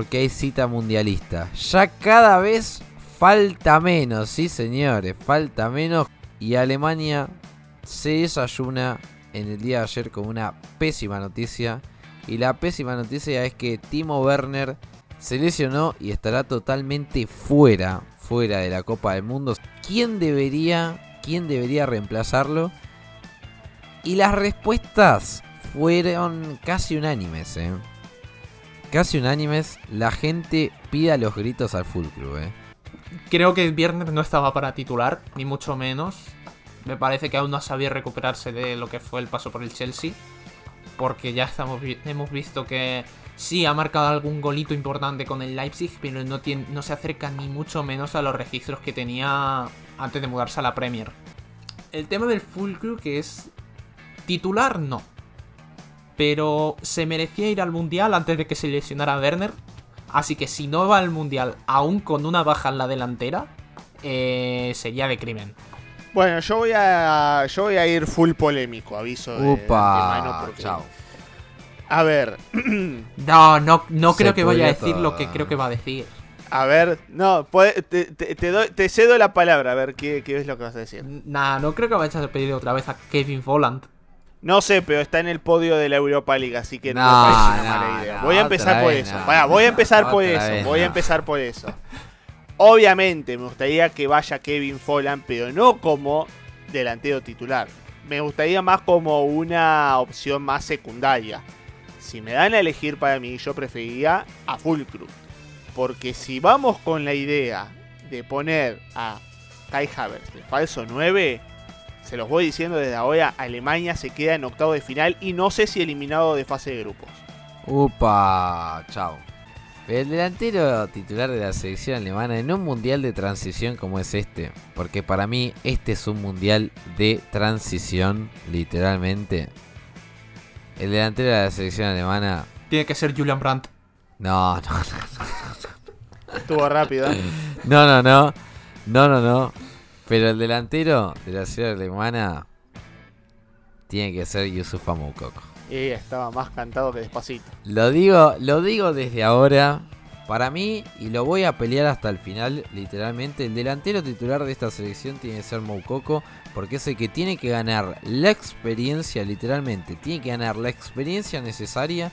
porque hay cita mundialista. Ya cada vez falta menos, sí señores, falta menos. Y Alemania se desayuna en el día de ayer con una pésima noticia. Y la pésima noticia es que Timo Werner se lesionó y estará totalmente fuera, fuera de la Copa del Mundo. ¿Quién debería, quién debería reemplazarlo? Y las respuestas fueron casi unánimes, ¿eh? Casi unánimes. La gente pide a los gritos al full club, ¿eh? Creo que el viernes no estaba para titular, ni mucho menos. Me parece que aún no sabía recuperarse de lo que fue el paso por el Chelsea. Porque ya hemos visto que sí ha marcado algún golito importante con el Leipzig, pero no, se acerca ni mucho menos a los registros que tenía antes de mudarse a la Premier. El tema del full que es titular, no. Pero se merecía ir al Mundial antes de que se lesionara Werner. Así que si no va al Mundial aún con una baja en la delantera, eh, sería de crimen. Bueno, yo voy a yo voy a ir full polémico, aviso de, Upa, chao. A ver. no, no, no creo que vaya a decir lo que creo que va a decir. A ver, no, te, te, cedo la palabra, a ver qué, qué, es lo que vas a decir. Nah, no creo que vayas a pedir otra vez a Kevin Volland. No sé, pero está en el podio de la Europa League, así que no, no parece una mala idea. voy a empezar por eso. voy a empezar por eso. Voy a empezar por eso. Obviamente me gustaría que vaya Kevin Folland, pero no como delantero titular. Me gustaría más como una opción más secundaria. Si me dan a elegir para mí, yo preferiría a Fulcrum. Porque si vamos con la idea de poner a Kai Havertz de falso 9, se los voy diciendo desde ahora, Alemania se queda en octavo de final y no sé si eliminado de fase de grupos. Upa, chao. El delantero titular de la selección alemana en un mundial de transición como es este, porque para mí este es un mundial de transición, literalmente. El delantero de la selección alemana. Tiene que ser Julian Brandt. No, no, no. Estuvo rápido. ¿eh? No, no, no. No, no, no. Pero el delantero de la ciudad alemana tiene que ser Yusufa Moukoko. Y estaba más cantado que despacito. Lo digo, lo digo desde ahora. Para mí, y lo voy a pelear hasta el final, literalmente, el delantero titular de esta selección tiene que ser Moukoko, porque es el que tiene que ganar la experiencia, literalmente, tiene que ganar la experiencia necesaria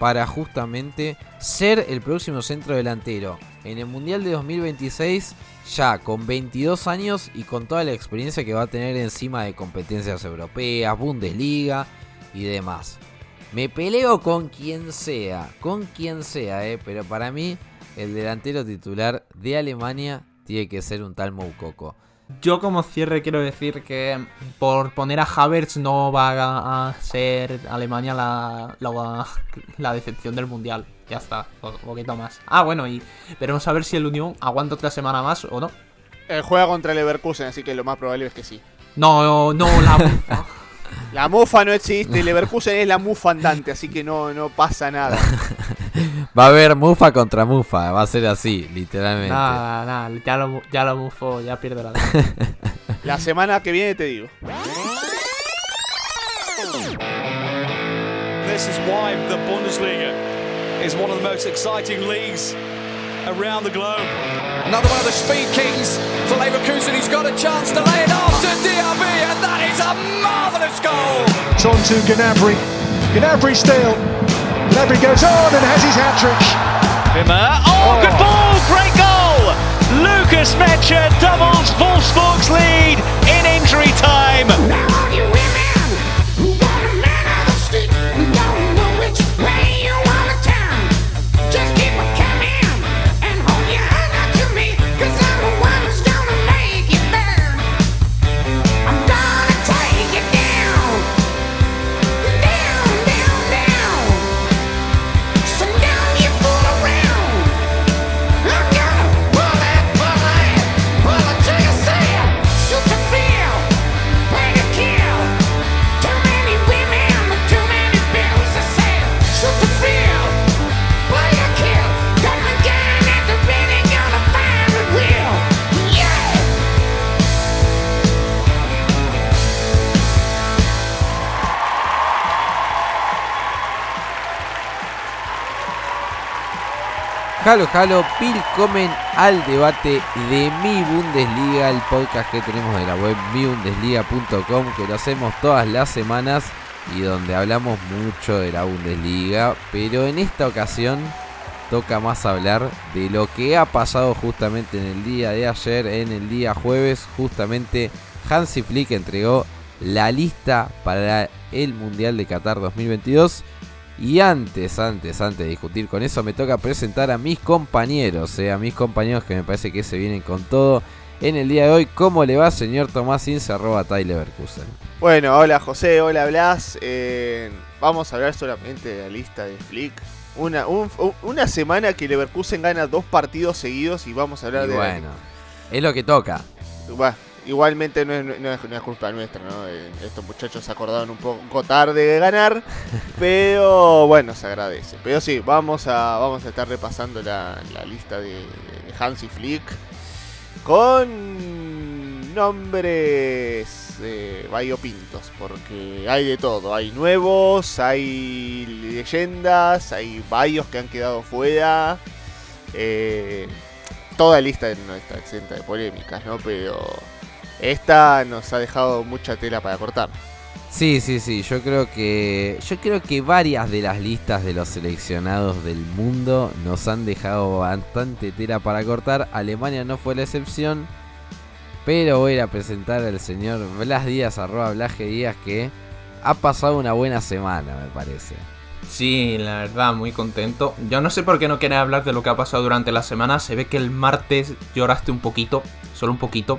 para justamente ser el próximo centro delantero en el Mundial de 2026 ya con 22 años y con toda la experiencia que va a tener encima de competencias europeas, Bundesliga y demás. Me peleo con quien sea, con quien sea, eh, pero para mí el delantero titular de Alemania tiene que ser un tal Moukoko. Yo como cierre quiero decir que por poner a Havertz no va a ser Alemania la, la, decepción del Mundial. Ya está, un poquito más. Ah, bueno, y veremos a ver si el Unión aguanta otra semana más o no. Eh, juega contra el Leverkusen, así que lo más probable es que sí. No, no, la mufa. la mufa no existe, Leverkusen es la mufa andante, así que no, no pasa nada. Va a haber mufa contra mufa, va a ser así, literalmente. Nada, nada, ya lo, ya lo mufo, ya pierdo la La semana que viene te digo. This is why the Bundesliga is one of the most exciting leagues around the globe. Another one of the speed kings for Leverkusen. He's got a chance to lay it off to Diaby, and that is a marvellous goal. It's on to Gnabry. Gnabry still. Gnabry goes on and has his hat trick. Wimmer. Oh, oh, good ball, great goal. Lucas Mecha doubles Wolfsburg's lead in injury time. Halo Halo, Pilcomen al debate de Mi Bundesliga, el podcast que tenemos de la web mibundesliga.com que lo hacemos todas las semanas y donde hablamos mucho de la Bundesliga, pero en esta ocasión toca más hablar de lo que ha pasado justamente en el día de ayer, en el día jueves, justamente Hansi Flick entregó la lista para el Mundial de Qatar 2022. Y antes, antes, antes de discutir con eso, me toca presentar a mis compañeros, eh, a mis compañeros que me parece que se vienen con todo en el día de hoy. ¿Cómo le va, señor Tomás Ince, arroba Tyler Berkusen? Bueno, hola José, hola Blas. Eh, vamos a hablar solamente de la lista de Flick. Una, una semana que Leverkusen gana dos partidos seguidos y vamos a hablar de. Bueno, es lo que toca. Igualmente no es, culpa nuestra, ¿no? Eh, estos muchachos se acordaron un poco tarde de ganar, pero bueno, se agradece. Pero sí, vamos a, vamos a estar repasando la, lista de, de Hansi Flick con nombres eh, variopintos, porque hay de todo. Hay nuevos, hay leyendas, hay varios que han quedado fuera. Eh, toda lista no está exenta de polémicas, ¿no? Pero esta nos ha dejado mucha tela para cortar. Sí, sí, sí, yo creo que yo creo que varias de las listas de los seleccionados del mundo nos han dejado bastante tela para cortar. Alemania no fue la excepción. Pero voy a presentar al señor Blas Díaz, arroba Blas Díaz, que ha pasado una buena semana, me parece. Sí, la verdad, muy contento. Yo no sé por qué no quiere hablar de lo que ha pasado durante la semana. Se ve que el martes lloraste un poquito, solo un poquito.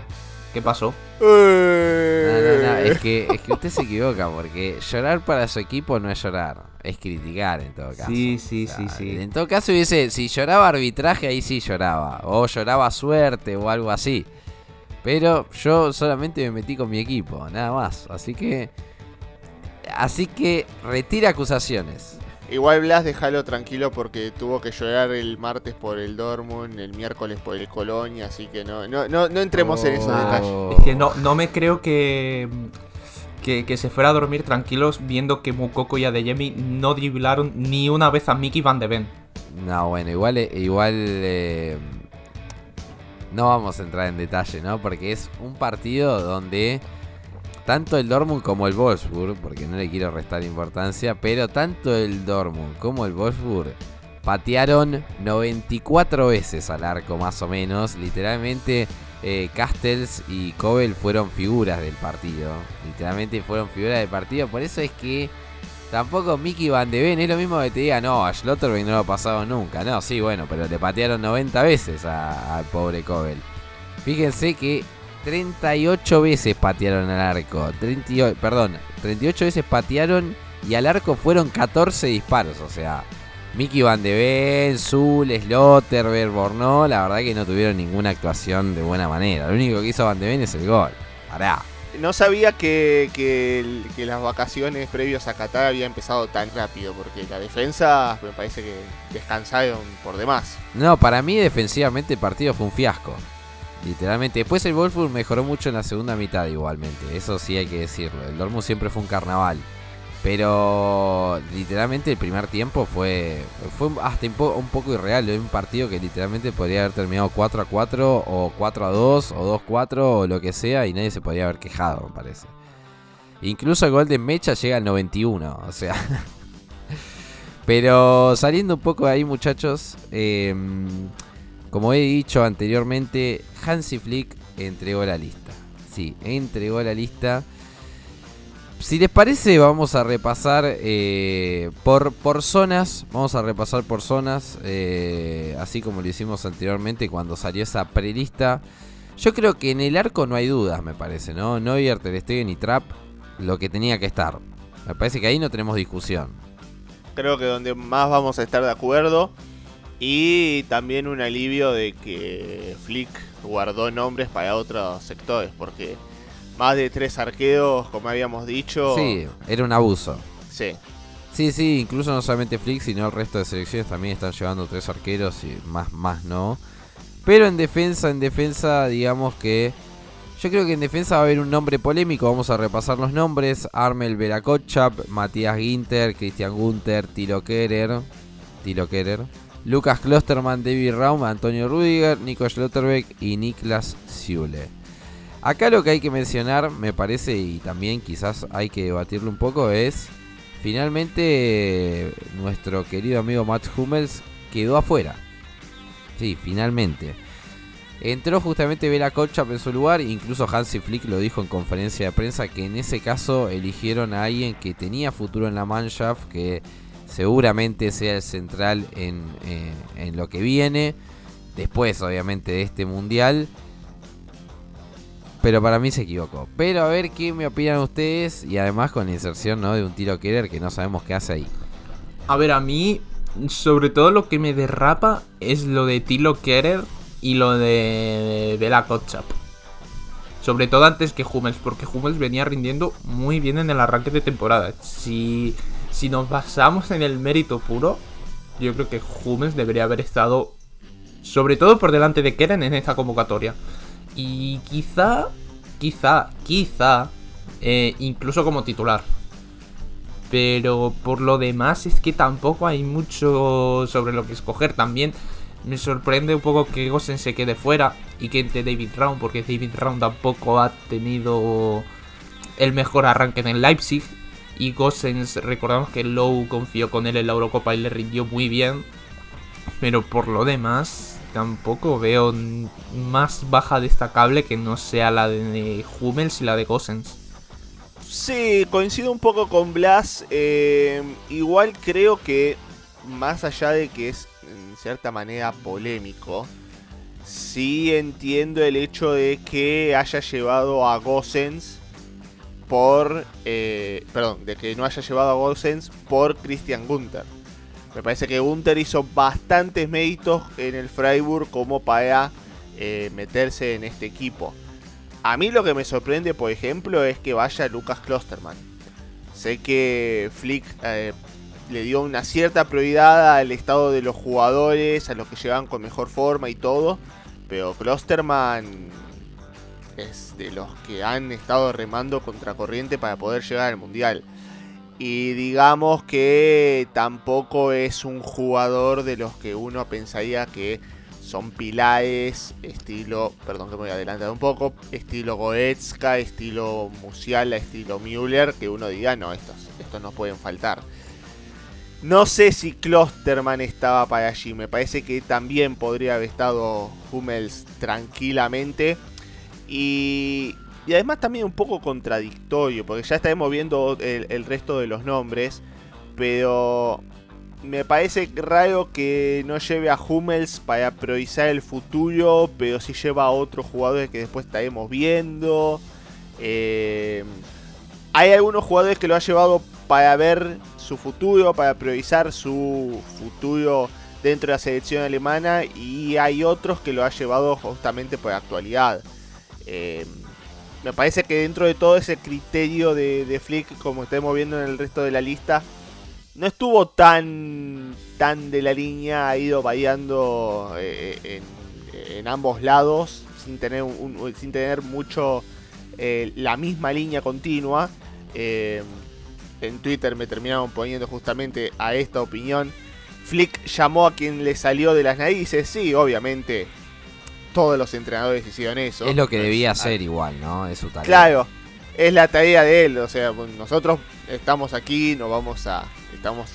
¿Qué pasó? No, no, no, es que, es que usted se equivoca, porque llorar para su equipo no es llorar, es criticar en todo caso. Sí, sí, sí, sí. En todo caso, hubiese, si lloraba arbitraje, ahí sí lloraba. O lloraba suerte o algo así. Pero yo solamente me metí con mi equipo, nada más. Así que. Así que retira acusaciones. Igual Blas, déjalo tranquilo porque tuvo que llorar el martes por el Dortmund, el miércoles por el Colonia, así que no, no, no, entremos en esos oh. detalles. Es que no, no me creo que, que, se fuera a dormir tranquilos viendo que Mukoko y Adeyemi no driblaron ni una vez a Mickey Van de Ven. No, bueno, igual, igual eh, no vamos a entrar en detalle, ¿no? Porque es un partido donde tanto el Dortmund como el Wolfsburg, porque no le quiero restar importancia, pero tanto el Dortmund como el Wolfsburg patearon 94 veces al arco más o menos. Literalmente eh, Castells y Kobel fueron figuras del partido. Literalmente fueron figuras del partido. Por eso es que Tampoco Mickey Van de Ven es lo mismo que te diga, no, a Schlotterbeck no lo ha pasado nunca. No, sí, bueno, pero le patearon 90 veces al pobre Kobel. Fíjense que 38 veces patearon al arco. 38, perdón, 38 veces patearon y al arco fueron 14 disparos. O sea, Mickey Van de Ven, Zul, Schlotterbeck, Bornó, la verdad que no tuvieron ninguna actuación de buena manera. Lo único que hizo Van de Ven es el gol. Pará. No sabía que, que, las vacaciones previos a Qatar había empezado tan rápido, porque la defensa me parece que descansaron por demás. No, para mí defensivamente el partido fue un fiasco. Literalmente. Después el Wolfsburg mejoró mucho en la segunda mitad igualmente. Eso sí hay que decirlo. El Dortmund siempre fue un carnaval. Pero literalmente el primer tiempo fue, fue hasta un, poco irreal. un partido que literalmente podría haber terminado 4 a 4 o 4 a 2 o 2 a 4 o lo que sea y nadie se podría haber quejado, me parece. Incluso el gol de Mecha llega al 91, o sea. Pero saliendo un poco de ahí, muchachos, em, como he dicho anteriormente, Hansi Flick entregó la lista. Sí, entregó la lista. Si les parece, vamos a repasar eh, por, por zonas. Vamos a repasar por zonas. Eh, así como lo hicimos anteriormente cuando salió esa prelista. Yo creo que en el arco no hay dudas, me parece, ¿no? Neuer, Ter Stegen y Trap, lo que tenía que estar. Me parece que ahí no tenemos discusión. Creo que donde más vamos a estar de acuerdo. Y también un alivio de que Flick guardó nombres para otros sectores. Porque más de tres arqueos, como habíamos dicho. Sí, era un abuso. Sí. Sí, sí, incluso no solamente Flick, sino el resto de selecciones también están llevando tres arqueros y más, más no. Pero en defensa, en defensa, digamos que. Yo creo que en defensa va a haber un nombre polémico. Vamos a repasar los nombres: Armel Verakochap, Matías Ginter, Christian Gunther, Tilo Kerer. Tilo Kerer. Lucas Klosterman, David Raum, Antonio Rudiger, Nico Schlotterbeck y Niklas Zule. Acá lo que hay que mencionar, me parece, y también quizás hay que debatirlo un poco, es finalmente nuestro querido amigo Matt Hummels quedó afuera. Sí, finalmente. Entró justamente Bela Kochap en su lugar, incluso Hansi Flick lo dijo en conferencia de prensa que en ese caso eligieron a alguien que tenía futuro en la Mannschaft, que seguramente sea el central en, eh, en lo que viene. Después, obviamente, de este mundial. Pero para mí se equivocó. Pero a ver qué me opinan ustedes. Y además con la inserción ¿no? de un tiro Keller que no sabemos qué hace ahí. A ver, a mí, sobre todo lo que me derrapa es lo de Tilo Keller y lo de Bela Kotchap. Sobre todo antes que Hummels, porque Hummels venía rindiendo muy bien en el arranque de temporada. Si si nos basamos en el mérito puro, yo creo que Hummels debería haber estado sobre todo por delante de Keren en esta convocatoria. Y quizá, quizá, quizá, eh, incluso como titular. Pero por lo demás es que tampoco hay mucho sobre lo que escoger. También me sorprende un poco que Gosen se quede fuera y que entre David Round, porque David Round tampoco ha tenido el mejor arranque en Leipzig. Y Gosens, recordamos que Lowe confió con él en la Eurocopa y le rindió muy bien. Pero por lo demás, tampoco veo más baja destacable que no sea la de Hummels y la de Gosens. Sí, coincido un poco con Blas. Eh, igual creo que, más allá de que es en cierta manera polémico, sí entiendo el hecho de que haya llevado a Gosens por. Eh, perdón, de que no haya llevado a Gosens por Christian Gunther. Me parece que Gunther hizo bastantes méritos en el Freiburg como para eh, meterse en este equipo. A mí lo que me sorprende, por ejemplo, es que vaya Lucas Klosterman. Sé que Flick eh, le dio una cierta prioridad al estado de los jugadores, a los que llegan con mejor forma y todo. Pero Klosterman de los que han estado remando contracorriente para poder llegar al mundial. Y digamos que tampoco es un jugador de los que uno pensaría que son pilares, estilo, perdón que me voy a adelantar un poco, estilo Goetzka, estilo Musiala, estilo Müller, que uno diga, no, estos, estos no pueden faltar. No sé si Klosterman estaba para allí, me parece que también podría haber estado Hummels tranquilamente. Y, además también un poco contradictorio, porque ya estaremos viendo el, resto de los nombres, pero me parece raro que no lleve a Hummels para priorizar el futuro, pero sí lleva a otros jugadores que después estaremos viendo. Eh, hay algunos jugadores que lo ha llevado para ver su futuro, para priorizar su futuro dentro de la selección alemana y hay otros que lo ha llevado justamente por actualidad. Eh, me parece que dentro de todo ese criterio de, Flick, como estamos viendo en el resto de la lista, no estuvo tan, tan de la línea, ha ido variando eh, en, ambos lados, sin tener, sin tener mucho eh, la misma línea continua. en Twitter me terminaron poniendo justamente a esta opinión. Flick llamó a quien le salió de las narices, sí, obviamente todos los entrenadores hicieron eso. Es lo que debía hacer igual, ¿no? Es su tarea. Claro, es la tarea de él. O sea, nosotros estamos aquí, nos vamos a. Estamos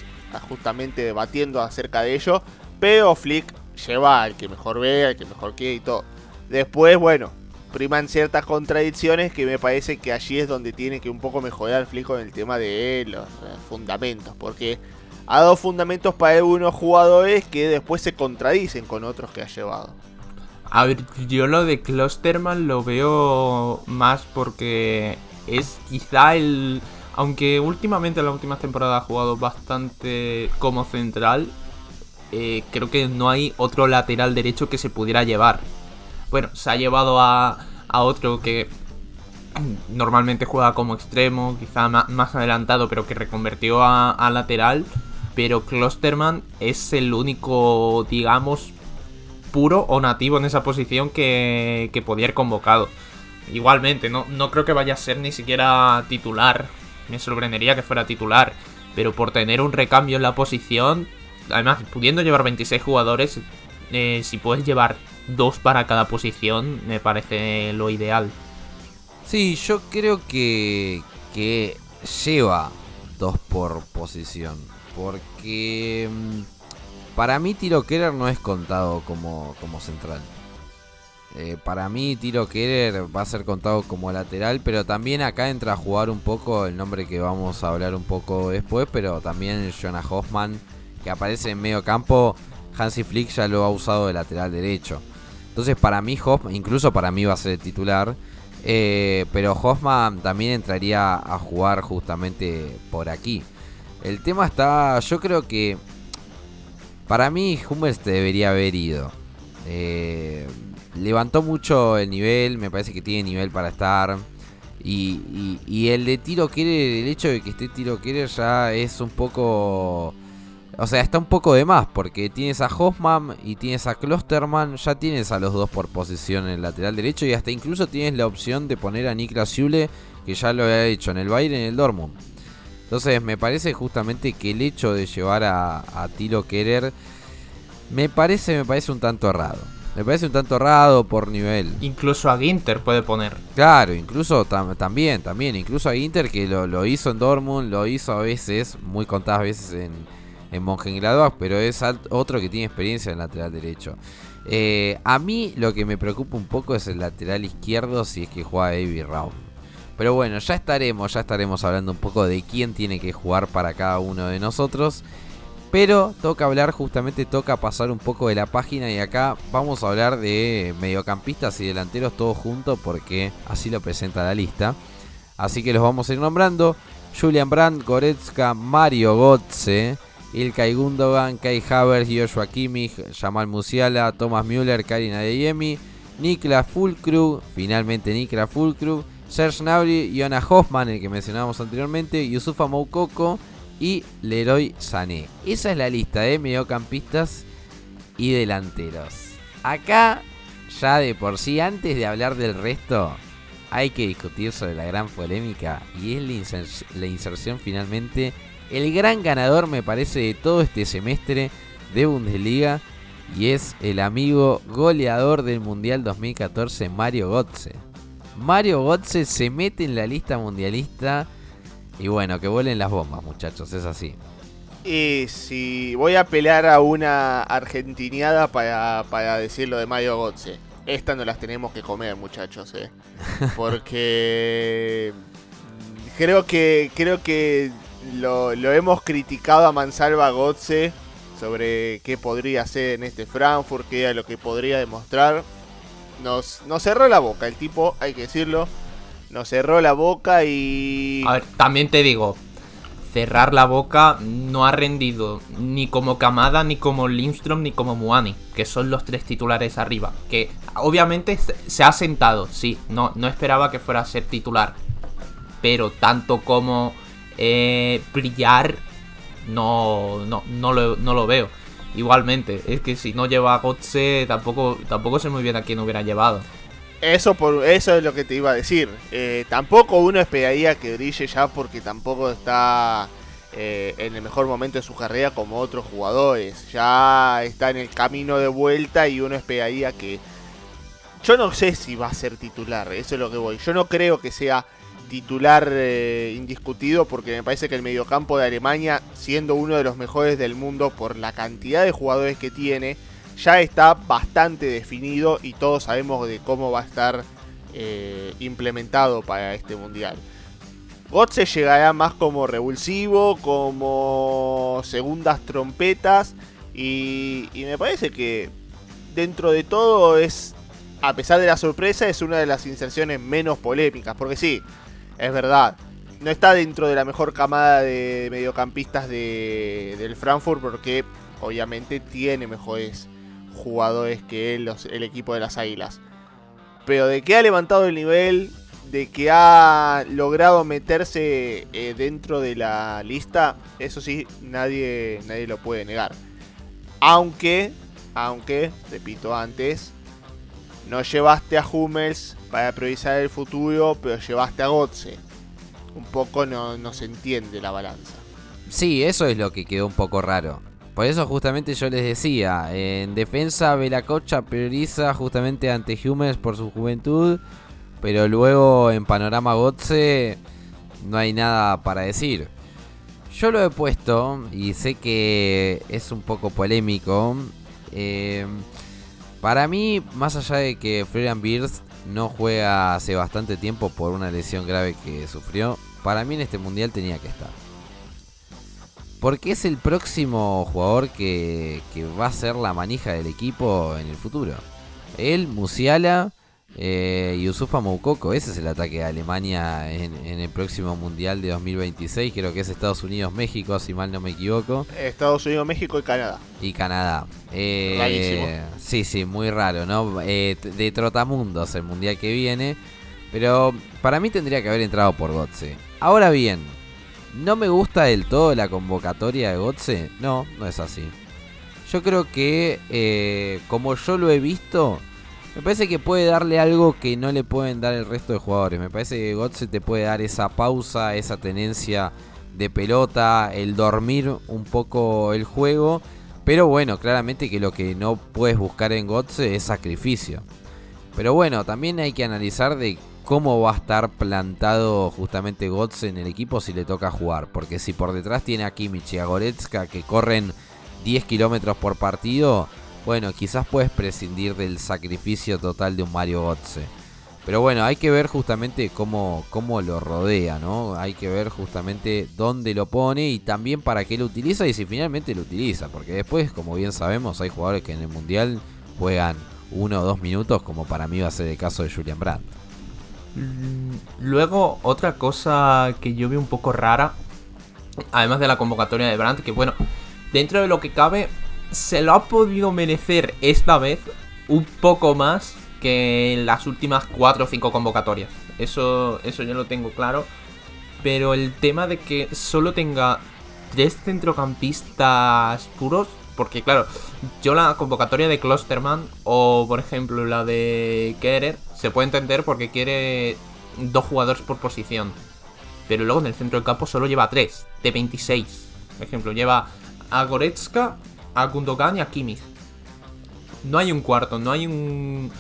justamente debatiendo acerca de ello. Pero Flick lleva al que mejor ve, al que mejor quiere y todo. Después, bueno, priman ciertas contradicciones que me parece que allí es donde tiene que un poco mejorar Flick con el tema de los fundamentos. Porque ha dado fundamentos para algunos jugadores que después se contradicen con otros que ha llevado. A ver, yo lo de Klosterman lo veo más porque es quizá el... Aunque últimamente en la última temporada ha jugado bastante como central, eh, creo que no hay otro lateral derecho que se pudiera llevar. Bueno, se ha llevado a, a otro que normalmente juega como extremo, quizá más, adelantado, pero que reconvertió a, a lateral. Pero Klosterman es el único, digamos, puro o nativo en esa posición que, que podía ir convocado. Igualmente, no, no creo que vaya a ser ni siquiera titular. Me sorprendería que fuera titular. Pero por tener un recambio en la posición, además, pudiendo llevar 26 jugadores, eh, si puedes llevar dos para cada posición, me parece lo ideal. Sí, yo creo que, que lleva dos por posición. Porque mm, para mí Tiro Keller no es contado como, como central. Eh, para mí Tiro Keller va a ser contado como lateral, pero también acá entra a jugar un poco el nombre que vamos a hablar un poco después, pero también Jonah Hoffman, que aparece en medio campo, Hansi Flick ya lo ha usado de lateral derecho. Entonces para mí Hoffman, incluso para mí va a ser titular, eh, pero Hoffman también entraría a jugar justamente por aquí. El tema está, yo creo que para mí Hummels debería haber ido. Eh, levantó mucho el nivel, me parece que tiene nivel para estar. Y, el de Tiro Keller, el hecho de que esté Tiro Keller ya es un poco... O sea, está un poco de más, porque tienes a Hoffman y tienes a Klosterman, ya tienes a los dos por posición en el lateral derecho y hasta incluso tienes la opción de poner a Niklas Zule, que ya lo había hecho en el Bayern y en el Dortmund. Entonces me parece justamente que el hecho de llevar a, a Tiro Keller me parece, me parece un tanto errado. Me parece un tanto errado por nivel. Incluso a Ginter puede poner. Claro, incluso también, también. Incluso a Ginter que lo, hizo en Dortmund, lo hizo a veces, muy contadas veces en, en Mönchengladbach, pero es otro que tiene experiencia en lateral derecho. Eh, a mí lo que me preocupa un poco es el lateral izquierdo si es que juega David Raum. Pero bueno, ya estaremos, ya estaremos hablando un poco de quién tiene que jugar para cada uno de nosotros. Pero toca hablar, justamente toca pasar un poco de la página y acá vamos a hablar de mediocampistas y delanteros todos juntos porque así lo presenta la lista. Así que los vamos a ir nombrando. Julian Brandt, Goretzka, Mario Gotze, Ilkay Gundogan, Kai Havertz, Joshua Kimmich, Jamal Musiala, Thomas Müller, Karin Adeyemi, Niklas Fulcru, finalmente Niklas Fulcru, Serge Gnabry, Iona Hoffman, el que mencionábamos anteriormente, Yusufa Moukoko, y Leroy Sané. Esa es la lista de mediocampistas y delanteros. Acá, ya de por sí, antes de hablar del resto, hay que discutir sobre la gran polémica y es la, inserción finalmente. El gran ganador, me parece, de todo este semestre de Bundesliga y es el amigo goleador del Mundial 2014, Mario Götze. Mario Götze se mete en la lista mundialista y bueno, que vuelen las bombas, muchachos, es así. Y si voy a pelear a una argentiniada para, para decir lo de Mario Gotze. Estas no las tenemos que comer, muchachos, eh. Porque creo que creo que lo, hemos criticado a Mansalva Gotze sobre qué podría hacer en este Frankfurt, qué era lo que podría demostrar. Nos, cerró la boca el tipo, hay que decirlo. Nos cerró la boca y... A ver, también te digo, cerrar la boca no ha rendido ni como Kamada, ni como Lindstrom, ni como Muani, que son los tres titulares arriba. Que obviamente se ha sentado, sí, no, no esperaba que fuera a ser titular. Pero tanto como eh, brillar, no, no, no, lo, no lo veo. Igualmente, es que si no lleva a Gotze, tampoco, tampoco sé muy bien a quién hubiera llevado. Eso, por, eso es lo que te iba a decir. Eh, tampoco uno esperaría que brille ya porque tampoco está eh, en el mejor momento de su carrera como otros jugadores. Ya está en el camino de vuelta y uno esperaría que... Yo no sé si va a ser titular, eso es lo que voy. Yo no creo que sea titular eh, indiscutido porque me parece que el mediocampo de Alemania, siendo uno de los mejores del mundo por la cantidad de jugadores que tiene, ya está bastante definido y todos sabemos de cómo va a estar eh, implementado para este mundial. Gotze llegará más como revulsivo, como segundas trompetas y, y me parece que dentro de todo es, a pesar de la sorpresa, es una de las inserciones menos polémicas, porque sí, es verdad, no está dentro de la mejor camada de mediocampistas de, del Frankfurt porque obviamente tiene mejores jugadores que el equipo de las Águilas. Pero de que ha levantado el nivel, de que ha logrado meterse eh, dentro de la lista, eso sí, nadie, nadie lo puede negar. Aunque, aunque, repito antes, no llevaste a Hummels para priorizar el futuro, pero llevaste a Gotze. Un poco no, no se entiende la balanza. Sí, eso es lo que quedó un poco raro. por eso justamente yo les decía, en defensa Velacocha prioriza justamente ante Humes por su juventud, pero luego en panorama Gotze no hay nada para decir. Yo lo he puesto y sé que es un poco polémico. Eh, para mí, más allá de que Florian Beers no juega hace bastante tiempo por una lesión grave que sufrió, para mí en este mundial tenía que estar. Porque es el próximo jugador que, que va a ser la manija del equipo en el futuro. Él, Musiala eh, Yusufa Moukoko, ese es el ataque de Alemania en, el próximo Mundial de 2026. Creo que es Estados Unidos, México, si mal no me equivoco. Estados Unidos, México y Canadá. Y Canadá. Eh, sí, sí, muy raro, ¿no? Eh, de Trotamundos el Mundial que viene. Pero para mí tendría que haber entrado por Gotze. Ahora bien, ¿no me gusta del todo la convocatoria de Gotze? No, no es así. Yo creo que, eh, como yo lo he visto, me parece que puede darle algo que no le pueden dar el resto de jugadores. Me parece que Gotze te puede dar esa pausa, esa tenencia de pelota, el dormir un poco el juego. Pero bueno, claramente que lo que no puedes buscar en Gotze es sacrificio. Pero bueno, también hay que analizar de cómo va a estar plantado justamente Gotze en el equipo si le toca jugar. Porque si por detrás tiene a Kimmich y a Goretzka que corren 10 kilómetros por partido, bueno, quizás puedes prescindir del sacrificio total de un Mario Gotze. Pero bueno, hay que ver justamente cómo, cómo lo rodea, ¿no? Hay que ver justamente dónde lo pone y también para qué lo utiliza y si finalmente lo utiliza. Porque después, como bien sabemos, hay jugadores que en el Mundial juegan uno o dos minutos, como para mí va a ser el caso de Julian Brandt. Mm, luego, otra cosa que yo veo un poco rara, además de la convocatoria de Brandt, que bueno, dentro de lo que cabe, se lo ha podido merecer esta vez un poco más que en las últimas 4 o 5 convocatorias. Eso, eso yo lo tengo claro. Pero el tema de que solo tenga tres centrocampistas puros, porque claro, yo la convocatoria de Klosterman o por ejemplo la de Kerer se puede entender porque quiere dos jugadores por posición. Pero luego en el centro del campo solo lleva tres, de 26. Por ejemplo, lleva a Goretzka, a Gundogan y a Kimmich. No hay un cuarto, no hay un.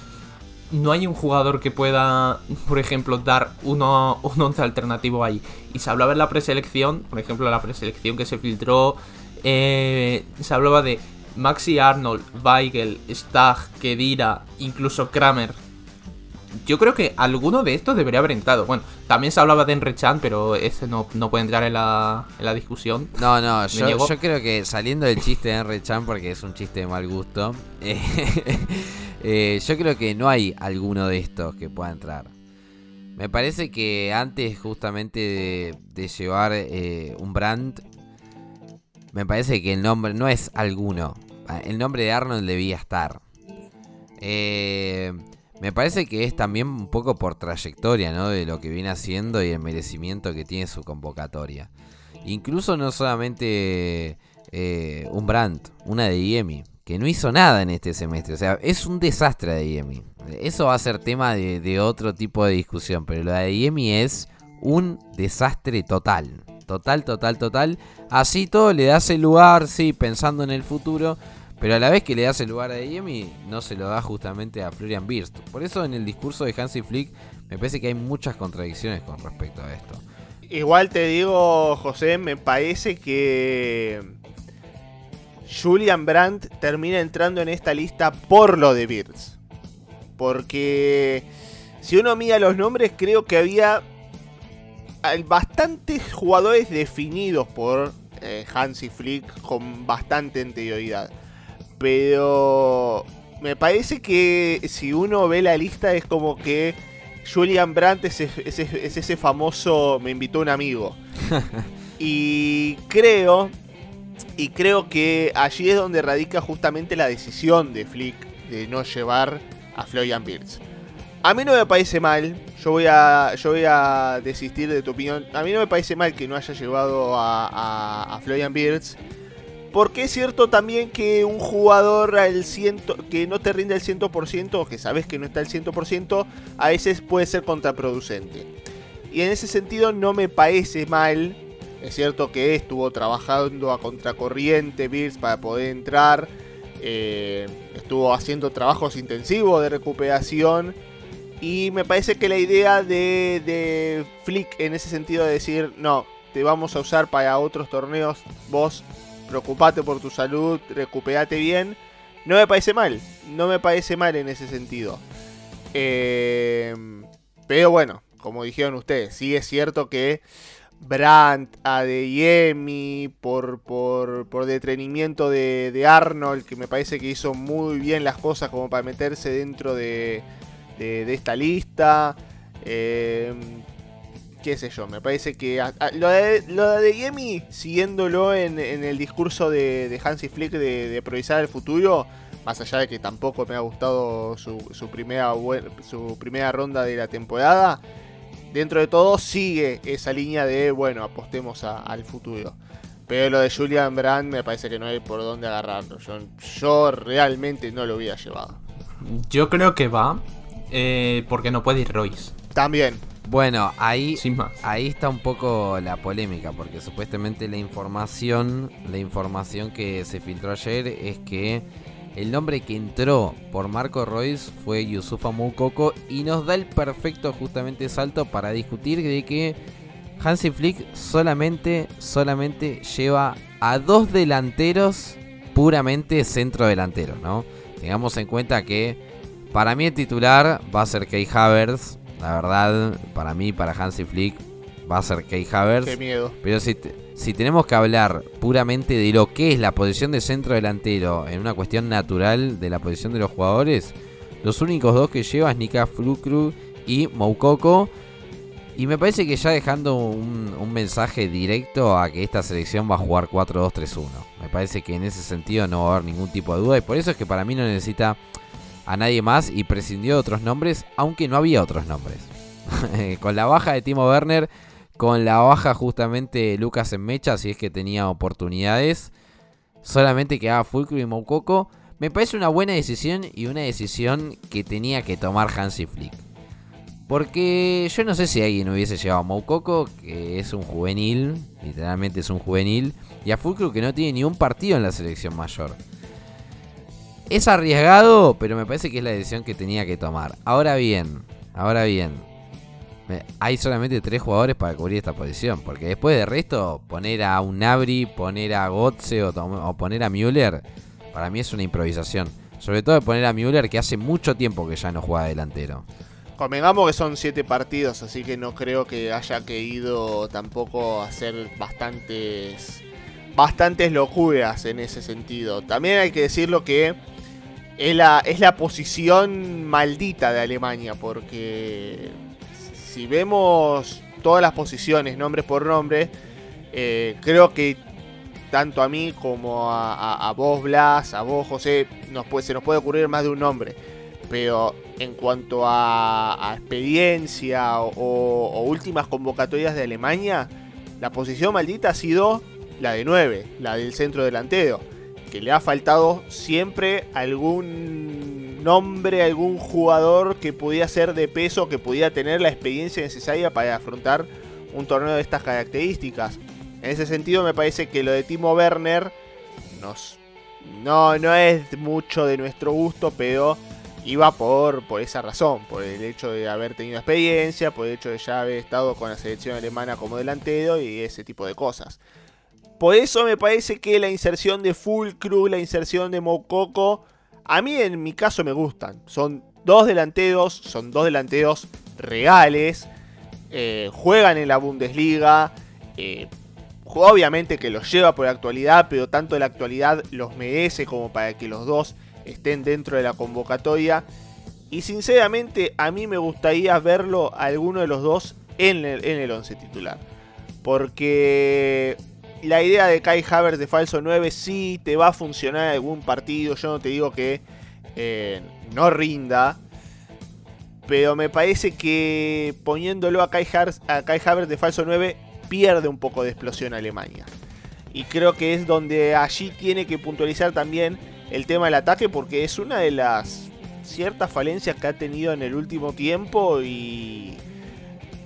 No hay un jugador que pueda, por ejemplo, dar uno, un once alternativo ahí. Y se hablaba en la preselección, por ejemplo, la preselección que se filtró, eh, se hablaba de Maxi Arnold, Weigel, Stag, Kedira, incluso Kramer, yo creo que alguno de estos debería haber entrado. Bueno, también se hablaba de Enrechan, pero ese no, puede entrar en la, en la discusión. No, no, yo, creo que saliendo del chiste de Enrechan, porque es un chiste de mal gusto, eh, eh, yo creo que no hay alguno de estos que pueda entrar. Me parece que antes justamente de, llevar eh, un brand, me parece que el nombre no es alguno. El nombre de Arnold debía estar. Eh, me parece que es también un poco por trayectoria, ¿no? De lo que viene haciendo y el merecimiento que tiene su convocatoria. Incluso no solamente eh, un Brandt, una de IEMI, que no hizo nada en este semestre. O sea, es un desastre de IEMI. Eso va a ser tema de, otro tipo de discusión, pero lo de IEMI es un desastre total. Total, total, total. Así todo le das el lugar, sí, pensando en el futuro pero a la vez que le das el lugar a Yemi, no se lo da justamente a Florian Birst. Por eso en el discurso de Hansi Flick me parece que hay muchas contradicciones con respecto a esto. Igual te digo, José, me parece que Julian Brandt termina entrando en esta lista por lo de Birst. Porque si uno mira los nombres, creo que había bastantes jugadores definidos por eh, Hansi Flick con bastante anterioridad. Pero me parece que si uno ve la lista es como que Julian Brandt es, ese famoso me invitó un amigo. y creo, y creo que allí es donde radica justamente la decisión de Flick de no llevar a Florian Birds. A mí no me parece mal, yo voy a, yo voy a desistir de tu opinión. A mí no me parece mal que no haya llevado a, a, a Florian Birds. Porque es cierto también que un jugador al ciento, que no te rinde al 100% o que sabes que no está al 100%, a veces puede ser contraproducente. Y en ese sentido no me parece mal Es cierto que estuvo trabajando a contracorriente Bills para poder entrar. Eh, estuvo haciendo trabajos intensivos de recuperación. Y me parece que la idea de, de Flick en ese sentido de decir, no, te vamos a usar para otros torneos, vos preocupate por tu salud, recuperate bien, no me parece mal, no me parece mal en ese sentido. Eh, pero bueno, como dijeron ustedes, sí es cierto que Brandt, Adeyemi, por, por, por detrenimiento de, de, Arnold, que me parece que hizo muy bien las cosas como para meterse dentro de, de, esta lista. Eh, qué sé yo, me parece que lo, de, lo de siguiéndolo en, el discurso de, de Hansi Flick de, de improvisar el futuro, más allá de que tampoco me ha gustado su, su, primera, su primera ronda de la temporada, dentro de todo sigue esa línea de, bueno, apostemos al futuro. Pero lo de Julian Brand me parece que no hay por dónde agarrarlo. Yo, yo realmente no lo hubiera llevado. Yo creo que va eh, porque no puede ir Royce. También. Bueno, ahí, ahí está un poco la polémica, porque supuestamente la información, la información que se filtró ayer es que el nombre que entró por Marco Royce fue Yusufa Moukoko y nos da el perfecto justamente salto para discutir de que Hansi Flick solamente, solamente lleva a dos delanteros puramente centro delanteros, ¿no? Tengamos en cuenta que para mí el titular va a ser Key Havertz. La verdad, para mí, para Hansi Flick, va a ser Key Havertz. Qué miedo. Pero si, si tenemos que hablar puramente de lo que es la posición de centro delantero en una cuestión natural de la posición de los jugadores, los únicos dos que lleva es Nika Flukru y Moukoko. Y me parece que ya dejando un, mensaje directo a que esta selección va a jugar 4-2-3-1. Me parece que en ese sentido no va a haber ningún tipo de duda. Y por eso es que para mí no necesita a nadie más y prescindió de otros nombres, aunque no había otros nombres. Con la baja de Timo Werner con la baja justamente Lucas en mecha, si es que tenía oportunidades. Solamente quedaba Fulcro y Moukoko. Me parece una buena decisión y una decisión que tenía que tomar Hansi Flick. Porque yo no sé si alguien hubiese llevado a Moukoko, que es un juvenil, literalmente es un juvenil, y a Fulcro que no tiene ni un partido en la selección mayor. Es arriesgado, pero me parece que es la decisión que tenía que tomar. Ahora bien, ahora bien, hay solamente tres jugadores para cubrir esta posición. Porque después de resto, poner a un Nabri, poner a Gotze o, poner a Müller, para mí es una improvisación. Sobre todo de poner a Müller que hace mucho tiempo que ya no juega delantero. Convengamos que son siete partidos, así que no creo que haya querido tampoco hacer bastantes, bastantes locuras en ese sentido. También hay que decirlo que es la, es la posición maldita de Alemania, porque si vemos todas las posiciones, nombre por nombre, eh, creo que tanto a mí como a, vos, Blas, a vos, José, nos puede, se nos puede ocurrir más de un nombre. Pero en cuanto a, experiencia o, últimas convocatorias de Alemania, la posición maldita ha sido la de 9, la del centro delantero. Que le ha faltado siempre algún nombre, algún jugador que pudiera ser de peso, que pudiera tener la experiencia necesaria para afrontar un torneo de estas características. En ese sentido me parece que lo de Timo Werner no, no es mucho de nuestro gusto, pero iba por, por esa razón, por el hecho de haber tenido experiencia, por el hecho de ya haber estado con la selección alemana como delantero y ese tipo de cosas. Por eso me parece que la inserción de Full la inserción de Mokoko, a mí en mi caso me gustan. Son dos delanteros, son dos delanteros reales. Eh, juegan en la Bundesliga. Eh, obviamente que los lleva por la actualidad, pero tanto la actualidad los merece como para que los dos estén dentro de la convocatoria. Y sinceramente a mí me gustaría verlo a alguno de los dos en el, en el 11 titular. Porque la idea de Kai Havertz de falso 9 sí te va a funcionar en algún partido. Yo no te digo que eh, no rinda. Pero me parece que poniéndolo a Kai, Havertz, de falso 9 pierde un poco de explosión Alemania. Y creo que es donde allí tiene que puntualizar también el tema del ataque porque es una de las ciertas falencias que ha tenido en el último tiempo y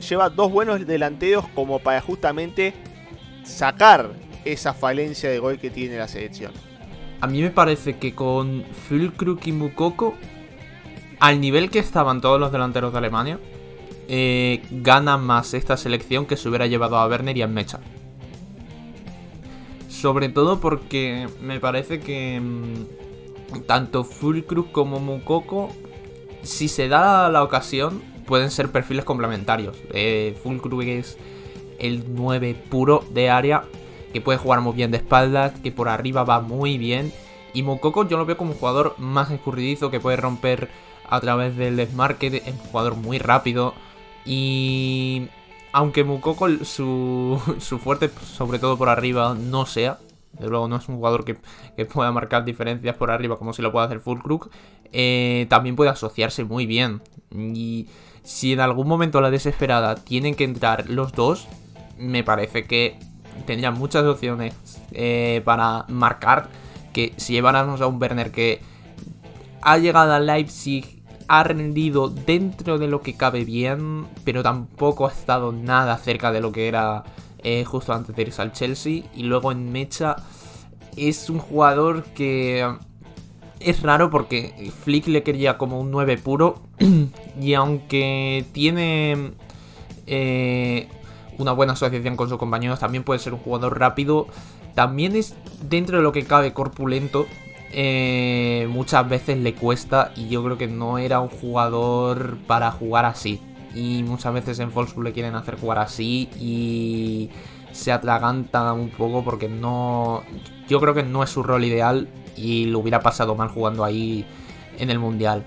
lleva dos buenos delanteros como para justamente sacar esa falencia de gol que tiene la selección. A mí me parece que con Fulkrug y Mukoko, al nivel que estaban todos los delanteros de Alemania, eh, gana más esta selección que se hubiera llevado a Werner y a Mecha. Sobre todo porque me parece que mm, tanto Fulkrug como Mukoko, si se da la ocasión, pueden ser perfiles complementarios. Eh, Fulkrug es el 9 puro de área, que puede jugar muy bien de espaldas, que por arriba va muy bien. Y Mukoko yo lo veo como un jugador más escurridizo, que puede romper a través del desmarque, es un jugador muy rápido. Y aunque Mukoko su, su fuerte, sobre todo por arriba, no sea, de luego no es un jugador que, pueda marcar diferencias por arriba como si lo puede hacer Fulkrug, eh, también puede asociarse muy bien. Y si en algún momento la desesperada tienen que entrar los dos, me parece que tendrían muchas opciones eh, para marcar que si lleváramos a un Werner que ha llegado a Leipzig ha rendido dentro de lo que cabe bien, pero tampoco ha estado nada cerca de lo que era eh, justo antes de irse al Chelsea. Y luego en Mecha es un jugador que es raro porque Flick le quería como un 9 puro. y aunque tiene eh, una buena asociación con sus compañeros, también puede ser un jugador rápido. También es dentro de lo que cabe corpulento eh, muchas veces le cuesta y yo creo que no era un jugador para jugar así. Y muchas veces en Wolfsburg le quieren hacer jugar así y se atraganta un poco porque no... Yo creo que no es su rol ideal y lo hubiera pasado mal jugando ahí en el Mundial.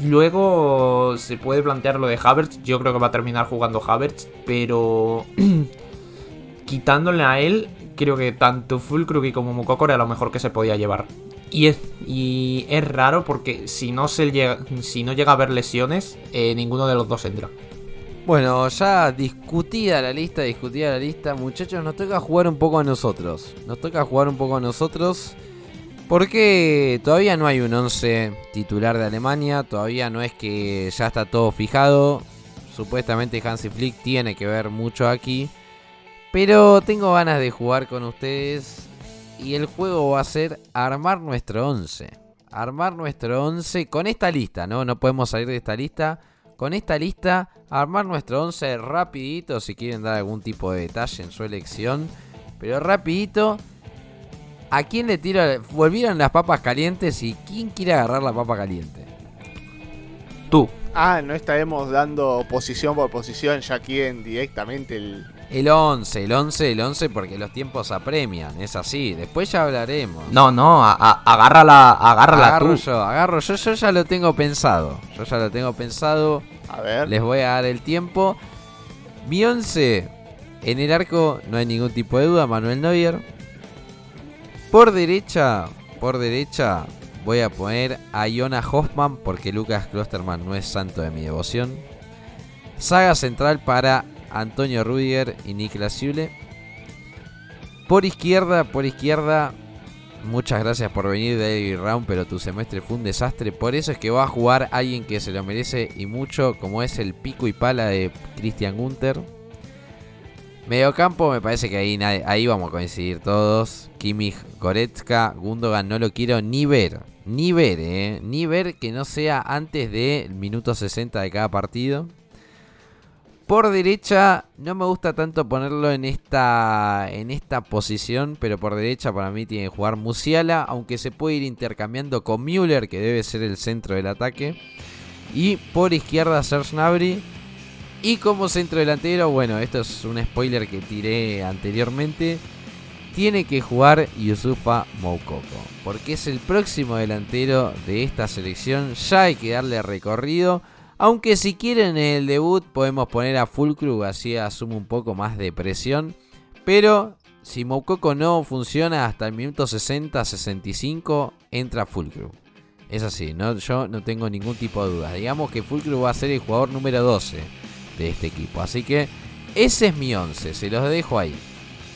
Luego se puede plantear lo de Havertz. Yo creo que va a terminar jugando Havertz, pero quitándole a él, creo que tanto Fulkrug como Mukoko era lo mejor que se podía llevar. Y es, y es raro porque si no, se llega, si no llega a haber lesiones, eh, ninguno de los dos entra. Bueno, ya discutida la lista, discutida la lista, muchachos, nos toca jugar un poco a nosotros. Nos toca jugar un poco a nosotros. Porque todavía no hay un 11 titular de Alemania, todavía no es que ya está todo fijado. Supuestamente Hansi Flick tiene que ver mucho aquí. Pero tengo ganas de jugar con ustedes y el juego va a ser armar nuestro 11. Armar nuestro 11 con esta lista, ¿no? No podemos salir de esta lista. Con esta lista, armar nuestro 11 rapidito si quieren dar algún tipo de detalle en su elección. Pero rapidito. ¿A quién le tiro? Volvieron las papas calientes y ¿quién quiere agarrar la papa caliente? Tú. Ah, no estaremos dando posición por posición ya aquí en directamente el, el 11, el 11, el 11 porque los tiempos apremian, es así. Después ya hablaremos. No, no, agárrala, agárrala agarro yo, agarro yo, yo ya lo tengo pensado. Yo ya lo tengo pensado. A ver. Les voy a dar el tiempo. Mi 11, en el arco no hay ningún tipo de duda, Manuel Neuer. Por derecha, por derecha voy a poner a Iona Hoffman porque Lucas Klosterman no es santo de mi devoción. Saga central para Antonio Rudiger y Niklas Zule. Por izquierda, por izquierda, muchas gracias por venir David Round, pero tu semestre fue un desastre. Por eso es que va a jugar alguien que se lo merece y mucho, como es el pico y pala de Christian Gunther. Mediocampo, me parece que ahí, ahí vamos a coincidir todos. Kimmich, Goretzka, Gundogan, no lo quiero ni ver. Ni ver, eh. Ni ver que no sea antes del minuto 60 de cada partido. Por derecha, no me gusta tanto ponerlo en esta, en esta posición, pero por derecha para mí tiene que jugar Musiala, aunque se puede ir intercambiando con Müller, que debe ser el centro del ataque. Y por izquierda Serge Gnabry. Y como centro delantero, bueno, esto es un spoiler que tiré anteriormente. Tiene que jugar Yusufa Moukoko. Porque es el próximo delantero de esta selección. Ya hay que darle recorrido. Aunque si quieren el debut podemos poner a Fulkrug, así asume un poco más de presión. Pero si Moukoko no funciona hasta el minuto 60-65, entra Fulkrug. Es así, ¿no? yo no tengo ningún tipo de duda. Digamos que Fulkrug va a ser el jugador número 12 de este equipo. Así que ese es mi 11, se los dejo ahí.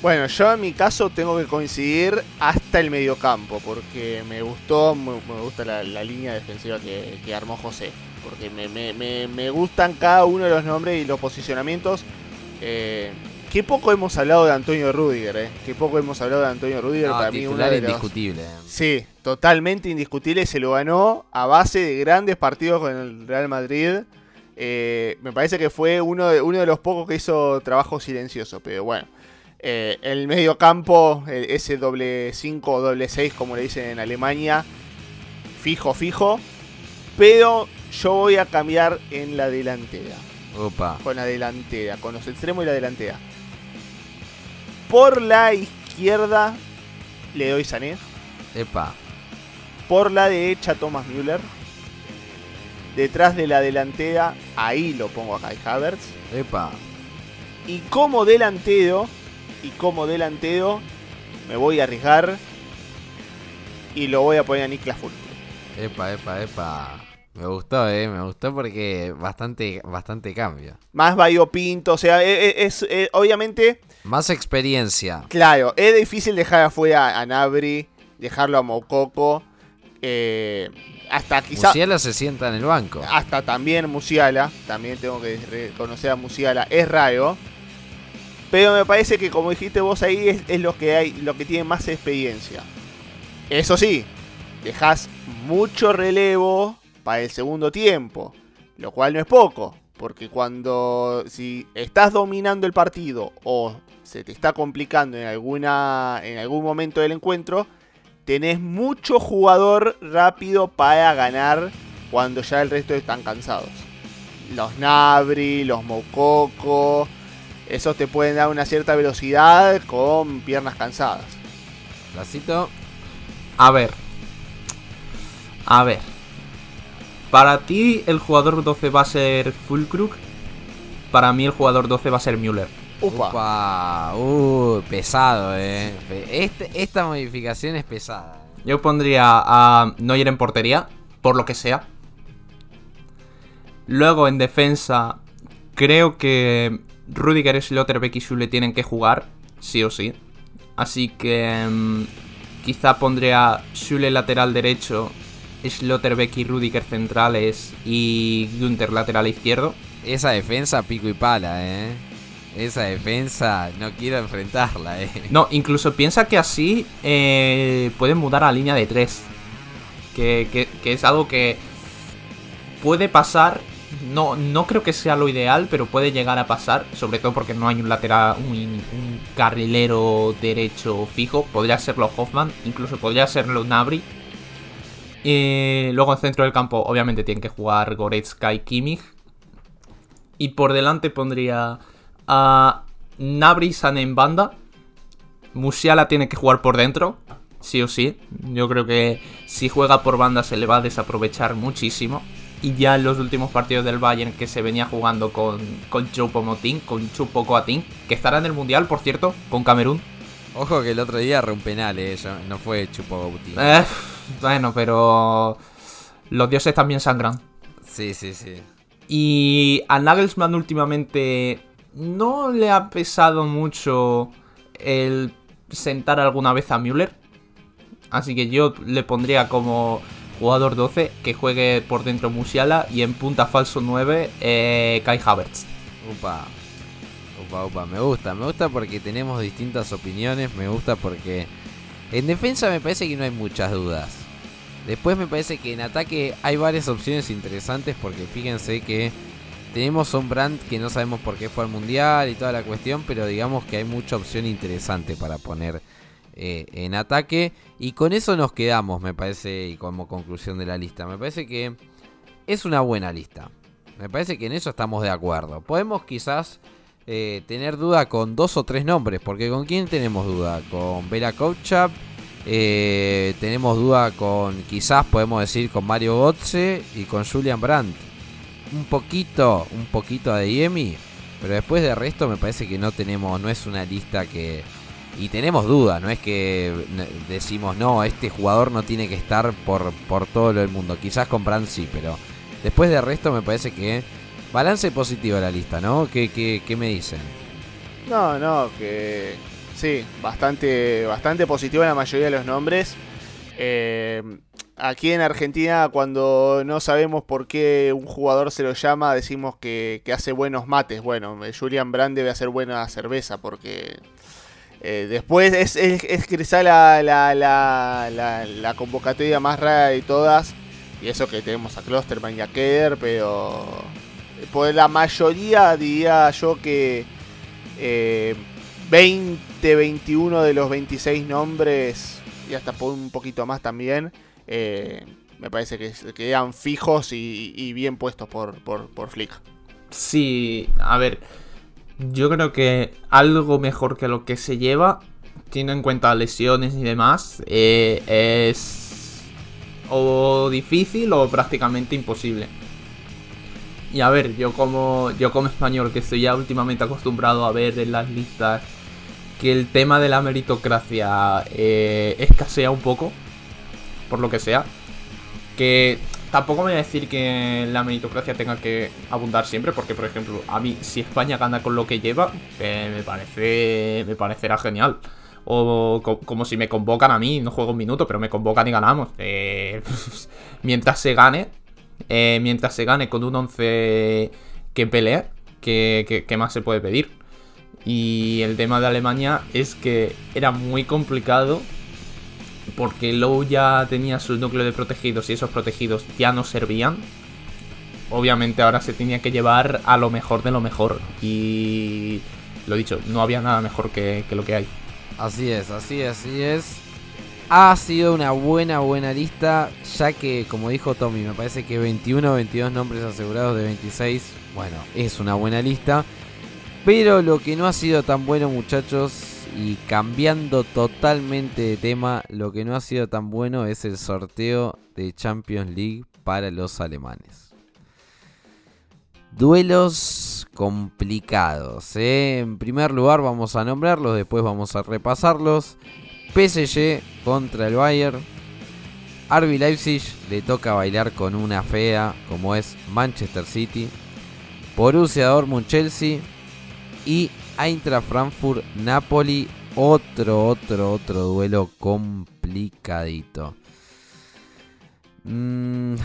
Bueno, yo en mi caso tengo que coincidir hasta el mediocampo, porque me gustó, me, gusta la, línea defensiva que armó José porque me, gustan cada uno de los nombres y los posicionamientos eh, qué poco hemos hablado de Antonio Rudiger, ¿eh? Qué poco hemos hablado de Antonio Rudiger. para mí uno de indiscutible. Sí, totalmente indiscutible. Se lo ganó a base de grandes partidos con el Real Madrid. Eh, me parece que fue uno de, uno de los pocos que hizo trabajo silencioso, pero bueno. Eh, el medio campo, ese doble 5 o doble 6, como le dicen en Alemania, fijo, fijo. Pero yo voy a cambiar en la delantera. Opa. Con la delantera, con los extremos y la delantera. Por la izquierda le doy Sané. Epa. Por la derecha Thomas Müller. Detrás de la delantera, ahí lo pongo a Kai Havertz. Epa. Y como delantero, y como delantero, me voy a arriesgar y lo voy a poner a Niklas Fulcro. Epa, epa, epa. Me gustó, eh, me gustó porque bastante, bastante cambio. Más Pinto, o sea, e, e, es, e, obviamente... Más experiencia. Claro, es difícil dejar afuera a Nabri, dejarlo a Mococo. Eh, hasta quizá... Musiala se sienta en el banco. Hasta también Musiala, también tengo que reconocer a Musiala, es raro. Pero me parece que como dijiste vos ahí es, lo que hay, lo que tiene más experiencia. Eso sí, dejas mucho relevo para el segundo tiempo, lo cual no es poco, porque cuando si estás dominando el partido o se te está complicando en alguna en algún momento del encuentro, tenés mucho jugador rápido para ganar cuando ya el resto están cansados. Los Nabri, los Mococo, esos te pueden dar una cierta velocidad con piernas cansadas. Placito. A ver. A ver. Para ti el jugador 12 va a ser Fulkrug. Para mí el jugador 12 va a ser Müller. Upa. Uh, pesado, eh. Este, esta modificación es pesada. Yo pondría a Neuer en portería, por lo que sea. Luego en defensa, creo que Rudiger, Schlotterbeck y Schule tienen que jugar, sí o sí. Así que mm, quizá pondría Schule lateral derecho Schlotterbeck y Rudiger centrales y Günther lateral izquierdo. Esa defensa pico y pala, ¿eh? Esa defensa no quiero enfrentarla, ¿eh? No, incluso piensa que así eh, pueden mudar a línea de 3. Que, es algo que puede pasar. No, no creo que sea lo ideal, pero puede llegar a pasar. Sobre todo porque no hay un lateral, un, carrilero derecho fijo. Podría serlo Hoffman, incluso podría serlo Nabri y luego en centro del campo, obviamente, tienen que jugar Goretzka y Kimmich. Y por delante pondría a Nabri San en banda. Musiala tiene que jugar por dentro, sí o sí. Yo creo que si juega por banda se le va a desaprovechar muchísimo. Y ya en los últimos partidos del Bayern que se venía jugando con, con Choupo-Moting, con Chupo Coatín, que estará en el Mundial, por cierto, con Camerún. Ojo que el otro día un penal, eh, no fue Choupo-Moting. Eh, bueno, pero los dioses también sangran. Sí, sí, sí. Y a Nagelsmann últimamente no le ha pesado mucho el sentar alguna vez a Müller. Así que yo le pondría como jugador 12 que juegue por dentro Musiala y en punta falso 9 eh, Kai Havertz. Upa. Upa, upa. Me gusta, me gusta porque tenemos distintas opiniones. Me gusta porque en defensa me parece que no hay muchas dudas. Después me parece que en ataque hay varias opciones interesantes porque fíjense que tenemos un brand que no sabemos por qué fue al mundial y toda la cuestión, pero digamos que hay mucha opción interesante para poner eh, en ataque. Y con eso nos quedamos, me parece, y como conclusión de la lista. Me parece que es una buena lista. Me parece que en eso estamos de acuerdo. Podemos quizás eh, tener duda con dos o tres nombres, porque ¿con quién tenemos duda? Con Bela Kouchap, eh, tenemos duda con, quizás podemos decir, con Mario Gotze y con Julian Brandt. Un poquito, un poquito de Yemi, pero después de resto me parece que no tenemos, no es una lista que... Y tenemos duda, no es que decimos, no, este jugador no tiene que estar por, por todo el mundo. Quizás con Brandt sí, pero después de resto me parece que Balance positivo la lista, ¿no? ¿Qué, qué, me dicen? No, no, que sí, bastante, bastante positivo en la mayoría de los nombres. Eh, aquí en Argentina cuando no sabemos por qué un jugador se lo llama, decimos que, hace buenos mates. Bueno, Julian Brand debe hacer buena cerveza porque eh, después es, es, quizá la, la, la, convocatoria más rara de todas. Y eso que tenemos a Klosterman y a Keder, pero por la mayoría diría yo que 20, eh, 21 de los 26 nombres, y hasta por un poquito más también, eh, me parece que quedan fijos y, bien puestos por, por, Flick. Sí, a ver, yo creo que algo mejor que lo que se lleva, teniendo en cuenta lesiones y demás, eh, es o difícil o prácticamente imposible. Y a ver, yo como, yo como español que estoy ya últimamente acostumbrado a ver en las listas que el tema de la meritocracia eh, escasea un poco, por lo que sea. Que tampoco voy a decir que la meritocracia tenga que abundar siempre, porque por ejemplo, a mí si España gana con lo que lleva, eh, me parece me parecerá genial. O como si me convocan a mí, no juego un minuto, pero me convocan y ganamos. Eh, mientras se gane, eh, mientras se gane con un 11 que pelea, ¿qué, qué más se puede pedir? Y el tema de Alemania es que era muy complicado porque Lowe ya tenía su núcleo de protegidos y esos protegidos ya no servían. Obviamente ahora se tenía que llevar a lo mejor de lo mejor. Y lo dicho, no había nada mejor que, lo que hay. Así es, así es, así es. Ha sido una buena, buena lista, ya que, como dijo Tommy, me parece que 21 o 22 nombres asegurados de 26, bueno, es una buena lista. Pero lo que no ha sido tan bueno, muchachos, y cambiando totalmente de tema, lo que no ha sido tan bueno es el sorteo de Champions League para los alemanes. Duelos complicados. ¿eh? En primer lugar vamos a nombrarlos, después vamos a repasarlos. PSG contra el Bayern. RB Leipzig le toca bailar con una fea como es Manchester City. Borussia Dortmund Chelsea. Y Eintracht Frankfurt, Napoli, otro, otro, otro duelo complicadito. Mm,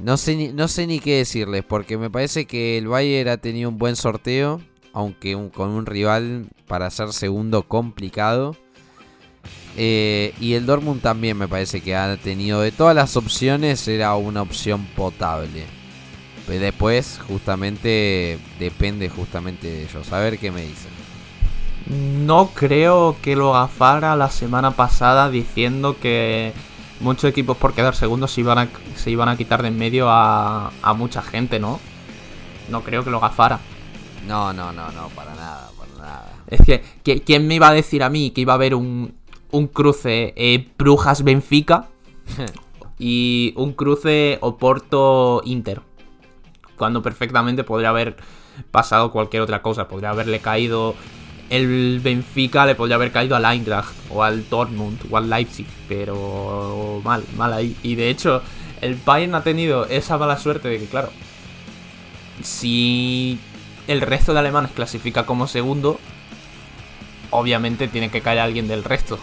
no, sé ni, no sé ni qué decirles, porque me parece que el Bayern ha tenido un buen sorteo, aunque con un rival para ser segundo complicado. Eh, y el Dortmund también me parece que ha tenido de todas las opciones, era una opción potable. Pero después, justamente, depende justamente de ellos. A ver qué me dicen. No creo que lo gafara la semana pasada diciendo que muchos equipos por quedar segundos se iban a, se iban a quitar de en medio a, mucha gente, ¿no? No creo que lo gafara. No, no, no, no, para nada, para nada. Es que, ¿quién me iba a decir a mí que iba a haber un, un cruce eh, Brujas-Benfica y un cruce Oporto-Inter? Cuando perfectamente podría haber pasado cualquier otra cosa. Podría haberle caído el Benfica le podría haber caído al Eintracht o al Dortmund o al Leipzig, pero mal, mal ahí. Y de hecho, el Bayern ha tenido esa mala suerte de que, claro, si el resto de alemanes clasifica como segundo, obviamente tiene que caer alguien del resto.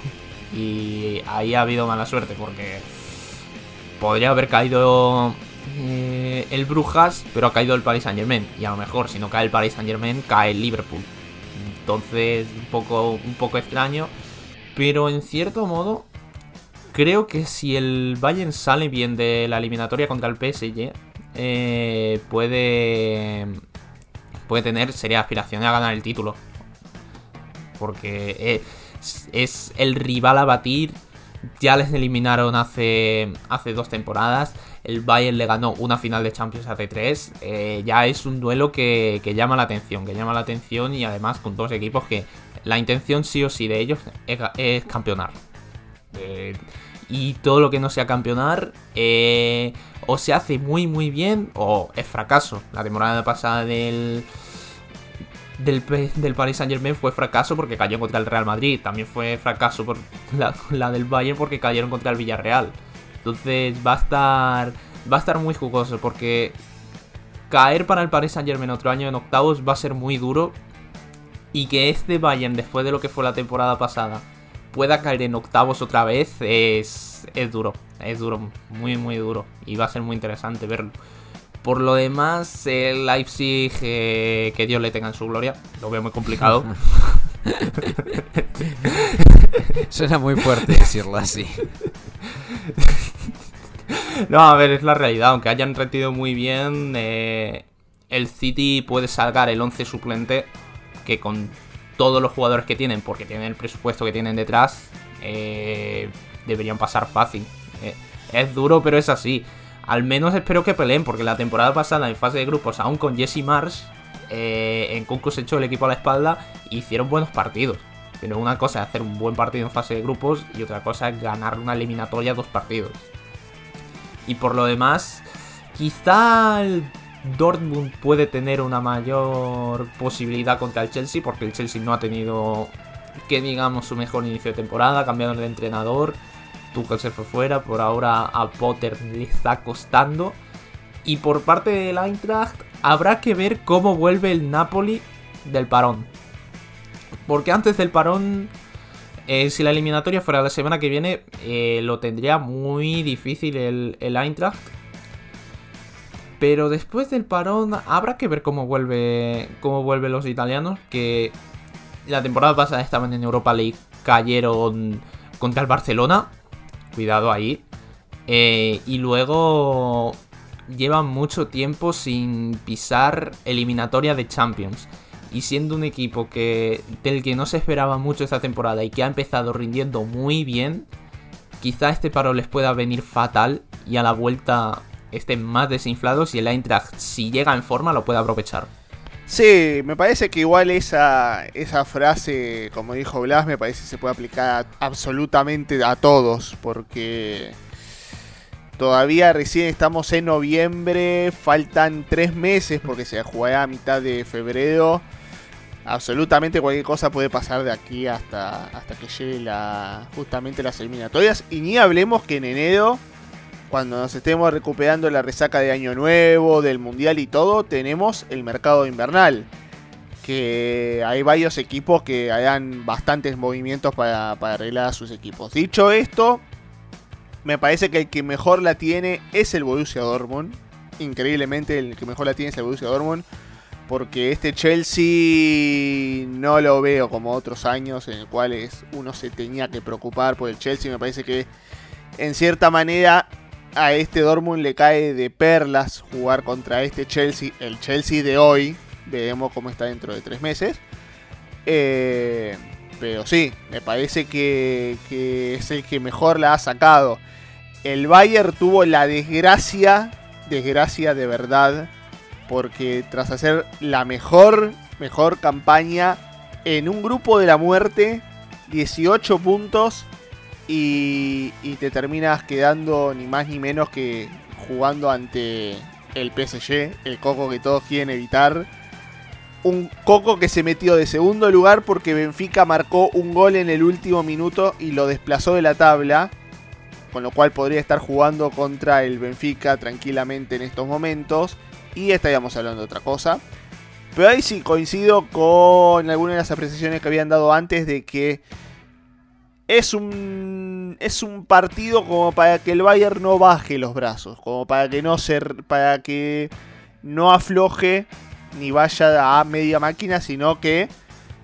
Y ahí ha habido mala suerte porque podría haber caído eh, el Brujas, pero ha caído el Paris Saint Germain. Y a lo mejor, si no cae el Paris Saint Germain, cae el Liverpool. Entonces, un poco, un poco extraño. Pero en cierto modo, creo que si el Bayern sale bien de la eliminatoria contra el PSG, eh, puede, puede tener sería aspiración a ganar el título. Porque es, el rival a batir. Ya les eliminaron hace, hace dos temporadas el Bayern le ganó una final de Champions hace tres, eh, ya es un duelo que, llama la atención, que llama la atención y además con dos equipos que la intención sí o sí de ellos es, campeonar. Eh, y todo lo que no sea campeonar eh, o se hace muy muy bien o es fracaso. La temporada pasada del, del, del, Paris Saint Germain fue fracaso porque cayó contra el Real Madrid. También fue fracaso por la, la del Bayern porque cayeron contra el Villarreal. Entonces va a estar. Va a estar muy jugoso. Porque caer para el Paris Saint Germain otro año en octavos va a ser muy duro. Y que este Bayern, después de lo que fue la temporada pasada, pueda caer en octavos otra vez es, es duro. Es duro, muy, muy duro. Y va a ser muy interesante verlo. Por lo demás, el Leipzig, eh, que Dios le tenga en su gloria, lo veo muy complicado. Suena muy fuerte decirlo así. No, a ver, es la realidad. Aunque hayan retido muy bien, eh, el City puede salgar el 11 suplente que con todos los jugadores que tienen, porque tienen el presupuesto que tienen detrás, eh, deberían pasar fácil. Eh, es duro, pero es así. Al menos espero que peleen, porque la temporada pasada en fase de grupos, aún con Jesse Marsh, eh, en se echó el equipo a la espalda y hicieron buenos partidos. Pero una cosa es hacer un buen partido en fase de grupos y otra cosa es ganar una eliminatoria dos partidos. Y por lo demás, quizá Dortmund puede tener una mayor posibilidad contra el Chelsea, porque el Chelsea no ha tenido, que digamos, su mejor inicio de temporada, cambiado de entrenador. Tuchel se fue fuera, por ahora a Potter le está costando. Y por parte del Eintracht, habrá que ver cómo vuelve el Napoli del parón. Porque antes del parón, eh, si la eliminatoria fuera la semana que viene, eh, lo tendría muy difícil el, el Eintracht pero después del parón habrá que ver cómo vuelve cómo vuelven los italianos que la temporada pasada estaban en Europa League, cayeron contra el Barcelona. Cuidado ahí. Eh, y luego llevan mucho tiempo sin pisar eliminatoria de Champions. Y siendo un equipo que del que no se esperaba mucho esta temporada y que ha empezado rindiendo muy bien, quizá este paro les pueda venir fatal y a la vuelta estén más desinflados y el Eintracht, si llega en forma, lo puede aprovechar. Sí, me parece que igual esa, esa frase, como dijo Blas, me parece que se puede aplicar absolutamente a todos, porque todavía recién estamos en noviembre, faltan tres meses porque se juega a mitad de febrero. Absolutamente cualquier cosa puede pasar de aquí hasta, hasta que llegue la, justamente las eliminatorias. Y ni hablemos que en enero cuando nos estemos recuperando la resaca de Año Nuevo, del Mundial y todo, tenemos el mercado invernal. Que hay varios equipos que harán bastantes movimientos para, arreglar a sus equipos. Dicho esto, me parece que el que mejor la tiene es el Borussia Dortmund. Increíblemente el que mejor la tiene es el Borussia Dortmund. Porque este Chelsea no lo veo como otros años en los cuales uno se tenía que preocupar por el Chelsea. Me parece que en cierta manera a este Dortmund le cae de perlas jugar contra este Chelsea, el Chelsea de hoy. Veremos cómo está dentro de tres meses. Eh, pero sí, me parece que, es el que mejor la ha sacado. El Bayern tuvo la desgracia, desgracia de verdad, porque tras hacer la mejor, mejor campaña en un grupo de la muerte, 18 puntos, y, te terminas quedando ni más ni menos que jugando ante el PSG, el Coco que todos quieren evitar. Un Coco que se metió de segundo lugar porque Benfica marcó un gol en el último minuto y lo desplazó de la tabla. Con lo cual podría estar jugando contra el Benfica tranquilamente en estos momentos. Y estaríamos hablando de otra cosa. Pero ahí sí coincido con algunas de las apreciaciones que habían dado antes de que es un es un partido como para que el Bayern no baje los brazos, como para que no se para que no afloje ni vaya a media máquina, sino que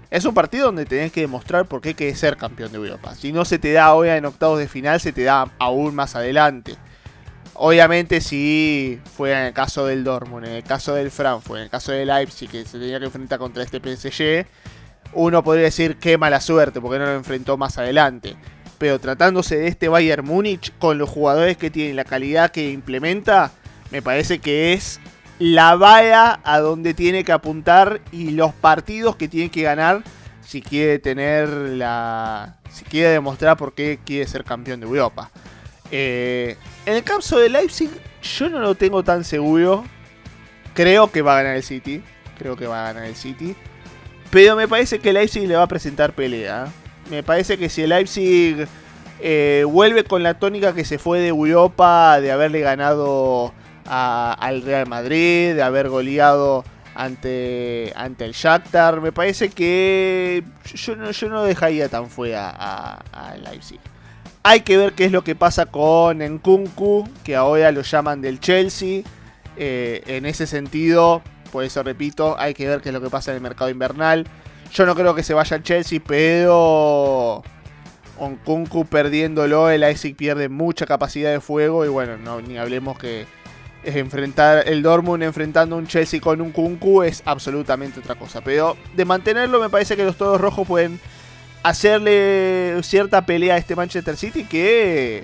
es un partido donde tenés que demostrar por qué hay que ser campeón de Europa. Si no se te da hoy en octavos de final, se te da aún más adelante. Obviamente si fue en el caso del Dortmund, en el caso del Frankfurt, en el caso del Leipzig, que se tenía que enfrentar contra este PSG, uno podría decir qué mala suerte porque no lo enfrentó más adelante. Pero tratándose de este Bayern Múnich, con los jugadores que tiene, la calidad que implementa, me parece que es la valla a donde tiene que apuntar y los partidos que tiene que ganar si quiere tener la. si quiere demostrar por qué quiere ser campeón de Europa. Eh, en el caso de Leipzig, yo no lo tengo tan seguro. Creo que va a ganar el City. Creo que va a ganar el City. Pero me parece que Leipzig le va a presentar pelea. Me parece que si el Leipzig eh, vuelve con la tónica que se fue de Europa, de haberle ganado al Real Madrid, de haber goleado ante, ante el Shakhtar. Me parece que yo no, yo no dejaría tan fuera a, a Leipzig. Hay que ver qué es lo que pasa con Nkunku, que ahora lo llaman del Chelsea. Eh, en ese sentido, por eso repito, hay que ver qué es lo que pasa en el mercado invernal. Yo no creo que se vaya al Chelsea, pero Nkunku perdiéndolo, el Leipzig pierde mucha capacidad de fuego. Y bueno, no, ni hablemos que es enfrentar el Dortmund enfrentando un Chelsea con un Kunku es absolutamente otra cosa. Pero de mantenerlo me parece que los todos rojos pueden hacerle cierta pelea a este Manchester City que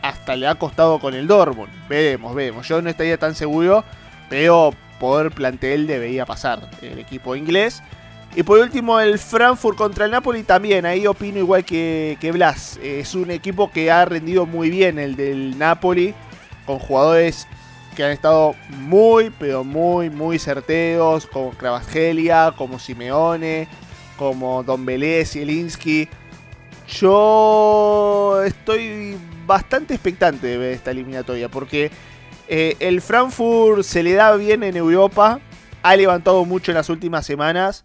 hasta le ha costado con el Dortmund. Veremos, veremos. Yo no estaría tan seguro, pero por plantel debería pasar el equipo inglés. Y por último, el Frankfurt contra el Napoli también. Ahí opino igual que, que Blas. Es un equipo que ha rendido muy bien el del Napoli. Con jugadores que han estado muy, pero muy, muy certeros. Como Kravasgelia, como Simeone, como Don Belé, Zielinski. Yo estoy bastante expectante de ver esta eliminatoria. Porque eh, el Frankfurt se le da bien en Europa. Ha levantado mucho en las últimas semanas.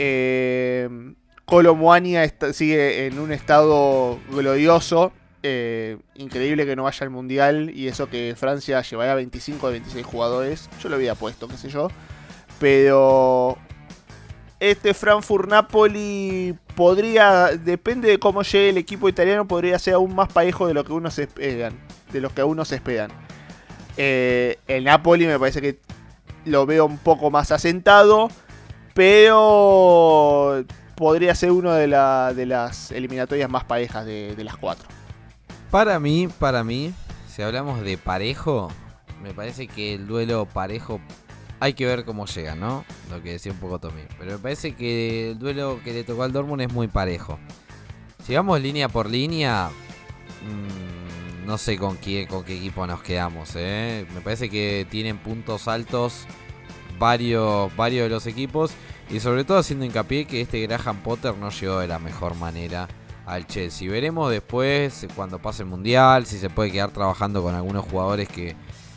Eh, sigue en un estado glorioso. Eh, increíble que no vaya al mundial y eso que Francia llevaría 25 de 26 jugadores. Yo lo había puesto, qué sé yo. Pero este Frankfurt-Napoli podría, depende de cómo llegue el equipo italiano, podría ser aún más parejo de lo que uno se esperan. De que uno se esperan. Eh, el Napoli me parece que lo veo un poco más asentado. Pero podría ser una de, las eliminatorias más parejas de, las cuatro. Para mí, para mí, si hablamos de parejo, me parece que el duelo parejo hay que ver cómo llega, ¿no? Lo que decía un poco Tommy. Pero me parece que el duelo que le tocó al Dortmund es muy parejo. Si vamos línea por línea, mmm, no sé con qué, con qué equipo nos quedamos, ¿eh? Me parece que tienen puntos altos varios, varios de los equipos. Y sobre todo haciendo hincapié que este Graham Potter no llegó de la mejor manera al Chelsea. Veremos después, cuando pase el Mundial, si se puede quedar trabajando con algunos jugadores que,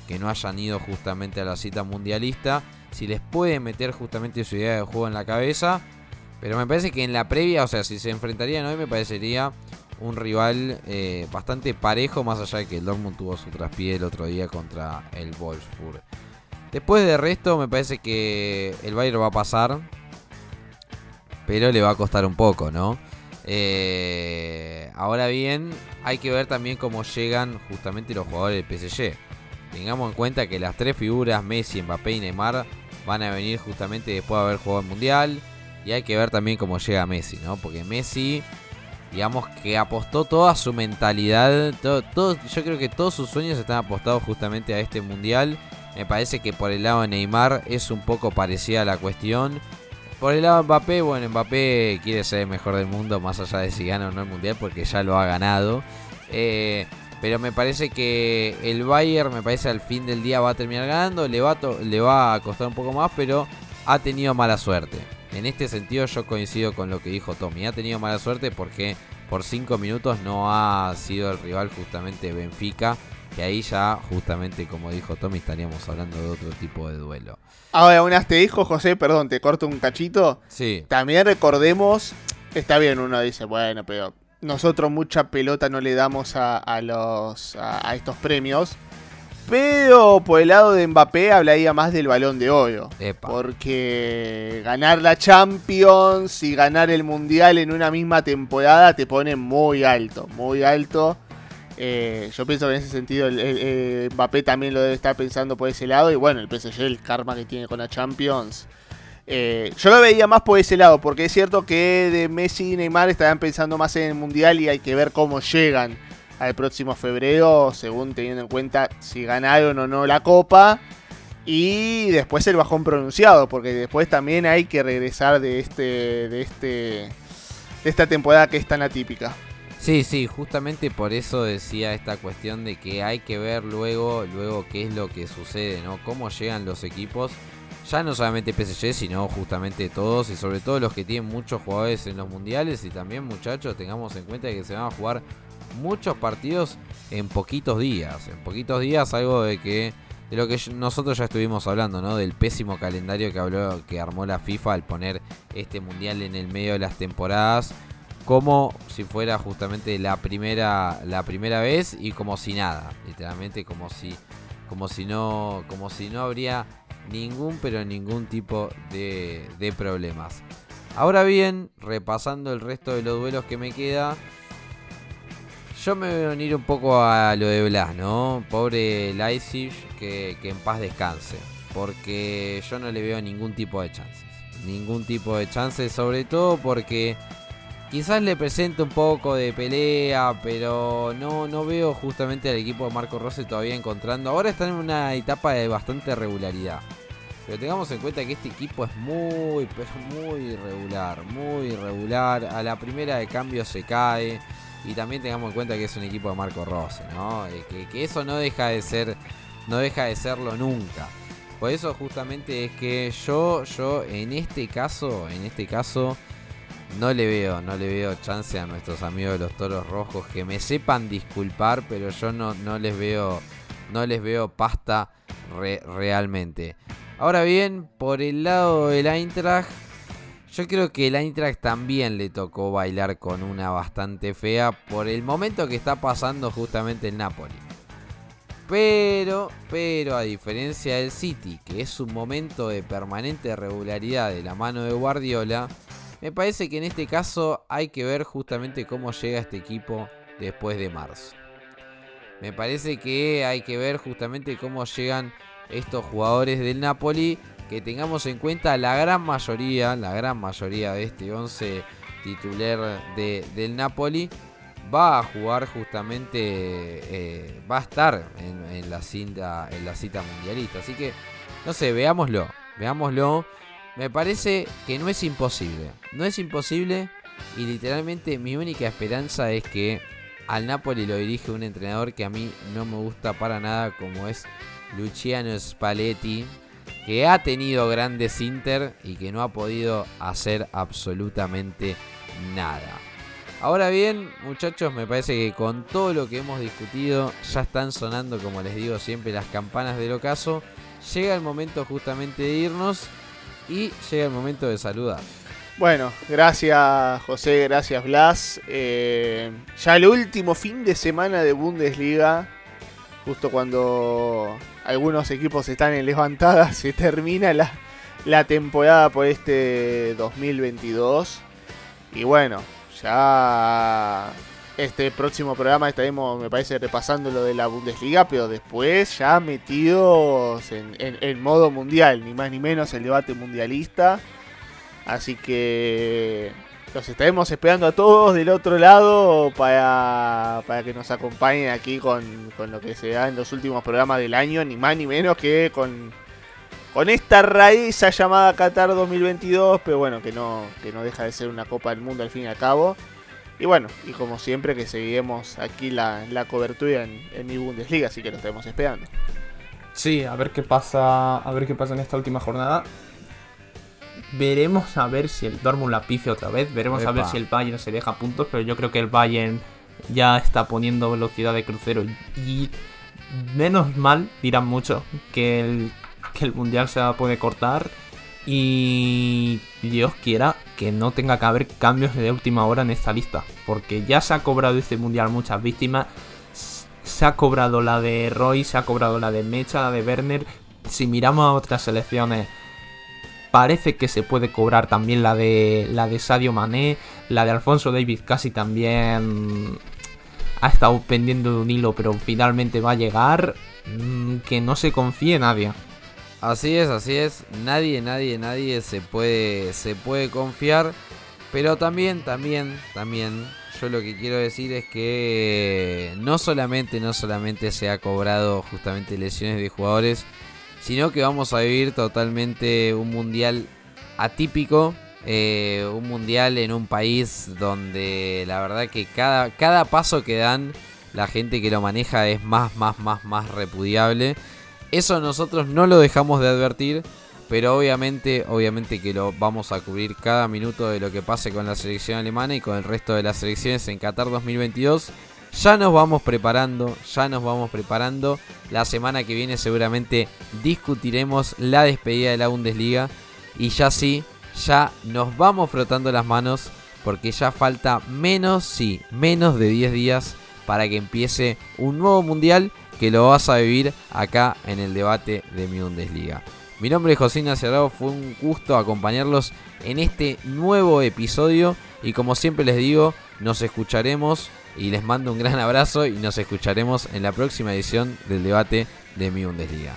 que no hayan ido justamente a la cita mundialista. Si les puede meter justamente su idea de juego en la cabeza. Pero me parece que en la previa, o sea, si se enfrentarían hoy, me parecería un rival eh, bastante parejo, más allá de que el Dortmund tuvo su traspié el otro día contra el Wolfsburg. Después de resto, me parece que el Bayern va a pasar pero le va a costar un poco, ¿no? Eh, ahora bien, hay que ver también cómo llegan justamente los jugadores del PSG. Tengamos en cuenta que las tres figuras, Messi, Mbappé y Neymar, van a venir justamente después de haber jugado el Mundial. Y hay que ver también cómo llega Messi, ¿no? Porque Messi, digamos que apostó toda su mentalidad, todo, yo creo que todos sus sueños están apostados justamente a este Mundial. Me parece que por el lado de Neymar es un poco parecida la cuestión. Por el lado de Mbappé, bueno, Mbappé quiere ser el mejor del mundo, más allá de si gana o no el mundial, porque ya lo ha ganado. Eh, pero me parece que el Bayern, me parece al fin del día va a terminar ganando, le va, le va a costar un poco más, pero ha tenido mala suerte. En este sentido yo coincido con lo que dijo Tommy, ha tenido mala suerte porque por 5 minutos no ha sido el rival justamente Benfica, que ahí ya justamente como dijo Tommy estaríamos hablando de otro tipo de duelo. Ahora, un dijo José, perdón, te corto un cachito. Sí. También recordemos, está bien, uno dice, bueno, pero nosotros mucha pelota no le damos a, los a, estos premios. Pero por el lado de Mbappé hablaría más del balón de oro. Porque ganar la Champions y ganar el Mundial en una misma temporada te pone muy alto, muy alto. Eh, yo pienso que en ese sentido el, Mbappé también lo debe estar pensando por ese lado. Y bueno, el PSG, el karma que tiene con la Champions. Eh, yo lo veía más por ese lado, porque es cierto que de Messi y Neymar estaban pensando más en el Mundial y hay que ver cómo llegan al próximo febrero, según teniendo en cuenta si ganaron o no la Copa. Y después el bajón pronunciado, porque después también hay que regresar de este. de este. de esta temporada que es tan atípica. Sí, sí, justamente por eso decía esta cuestión de que hay que ver luego, luego qué es lo que sucede, ¿no? Cómo llegan los equipos, ya no solamente PSG, sino justamente todos y sobre todo los que tienen muchos jugadores en los mundiales y también muchachos, tengamos en cuenta que se van a jugar muchos partidos en poquitos días, en poquitos días algo de que de lo que nosotros ya estuvimos hablando, ¿no? Del pésimo calendario que habló, que armó la FIFA al poner este mundial en el medio de las temporadas, como si fuera justamente la primera, la primera vez y como si nada, literalmente como si, como si no, como si no habría ningún, pero ningún tipo de, de problemas. Ahora bien, repasando el resto de los duelos que me queda, yo me voy a unir un poco a lo de Blas, ¿no? Pobre Leipzig, que, que en paz descanse. Porque yo no le veo ningún tipo de chances. Ningún tipo de chances, sobre todo porque quizás le presento un poco de pelea, pero no, no veo justamente al equipo de Marco Rossi todavía encontrando. Ahora están en una etapa de bastante regularidad. Pero tengamos en cuenta que este equipo es muy, muy irregular, muy irregular. A la primera de cambio se cae. Y también tengamos en cuenta que es un equipo de Marco Rossi, ¿no? Eh, que, eso no deja de ser, no deja de serlo nunca. Por eso justamente es que yo, yo en este caso, en este caso, no le veo, no le veo chance a nuestros amigos de los toros rojos que me sepan disculpar, pero yo no, no les veo, no les veo pasta realmente. Ahora bien, por el lado del Eintracht, yo creo que el Eintracht también le tocó bailar con una bastante fea por el momento que está pasando justamente el Napoli. Pero, pero a diferencia del City, que es un momento de permanente regularidad de la mano de Guardiola, me parece que en este caso hay que ver justamente cómo llega este equipo después de marzo. Me parece que hay que ver justamente cómo llegan estos jugadores del Napoli que tengamos en cuenta la gran mayoría, la gran mayoría de este 11 titular de, del Napoli va a jugar justamente, eh, va a estar en, la cinta, en la cita mundialista. Así que, no sé, veámoslo, veámoslo. Me parece que no es imposible, no es imposible y literalmente mi única esperanza es que al Napoli lo dirige un entrenador que a mí no me gusta para nada como es Luciano Spalletti, que ha tenido grandes Inter y que no ha podido hacer absolutamente nada. Ahora bien, muchachos, me parece que con todo lo que hemos discutido ya están sonando, como les digo siempre, las campanas del ocaso. Llega el momento justamente de irnos y llega el momento de saludar. Bueno, gracias José, gracias Blas. Eh, ya el último fin de semana de Bundesliga, justo cuando algunos equipos están en levantada, se termina la, temporada por este 2022. Y bueno, ya este próximo programa estaremos, me parece, repasando lo de la Bundesliga, pero después ya metidos en, en, modo mundial, ni más ni menos el debate mundialista. Así que los estaremos esperando a todos del otro lado para, para que nos acompañen aquí con, con, lo que se da en los últimos programas del año, ni más ni menos que con, con esta raíz llamada Qatar 2022, pero bueno, que no, que no deja de ser una Copa del Mundo al fin y al cabo. Y bueno, y como siempre que seguiremos aquí la, la cobertura en, en mi Bundesliga, así que lo estaremos esperando. Sí, a ver qué pasa, a ver qué pasa en esta última jornada. Veremos a ver si el Dortmund la pife otra vez. Veremos a ver si el Bayern se deja puntos. Pero yo creo que el Bayern ya está poniendo velocidad de crucero. Y menos mal, dirán mucho, que el, que el Mundial se puede cortar. Y Dios quiera que no tenga que haber cambios de última hora en esta lista. Porque ya se ha cobrado este Mundial muchas víctimas. Se ha cobrado la de Roy, se ha cobrado la de Mecha, la de Werner. Si miramos a otras selecciones Parece que se puede cobrar también la de la de Sadio Mané, la de Alfonso David casi también ha estado pendiendo de un hilo, pero finalmente va a llegar. Mm, que no se confíe nadie. Así es, así es. Nadie, nadie, nadie se puede, se puede confiar. Pero también, también, también, yo lo que quiero decir es que no solamente, no solamente se ha cobrado justamente lesiones de jugadores, sino que vamos a vivir totalmente un mundial atípico, eh, un mundial en un país donde la verdad que cada, cada paso que dan la gente que lo maneja es más, más, más, más repudiable. Eso nosotros no lo dejamos de advertir, pero obviamente, obviamente que lo vamos a cubrir cada minuto de lo que pase con la selección alemana y con el resto de las selecciones en Qatar 2022. Ya nos vamos preparando, ya nos vamos preparando. La semana que viene seguramente discutiremos la despedida de la Bundesliga. Y ya sí, ya nos vamos frotando las manos porque ya falta menos, sí, menos de 10 días para que empiece un nuevo mundial que lo vas a vivir acá en el debate de mi Bundesliga. Mi nombre es José Ignacio fue un gusto acompañarlos en este nuevo episodio y como siempre les digo, nos escucharemos y les mando un gran abrazo y nos escucharemos en la próxima edición del debate de mi Bundesliga.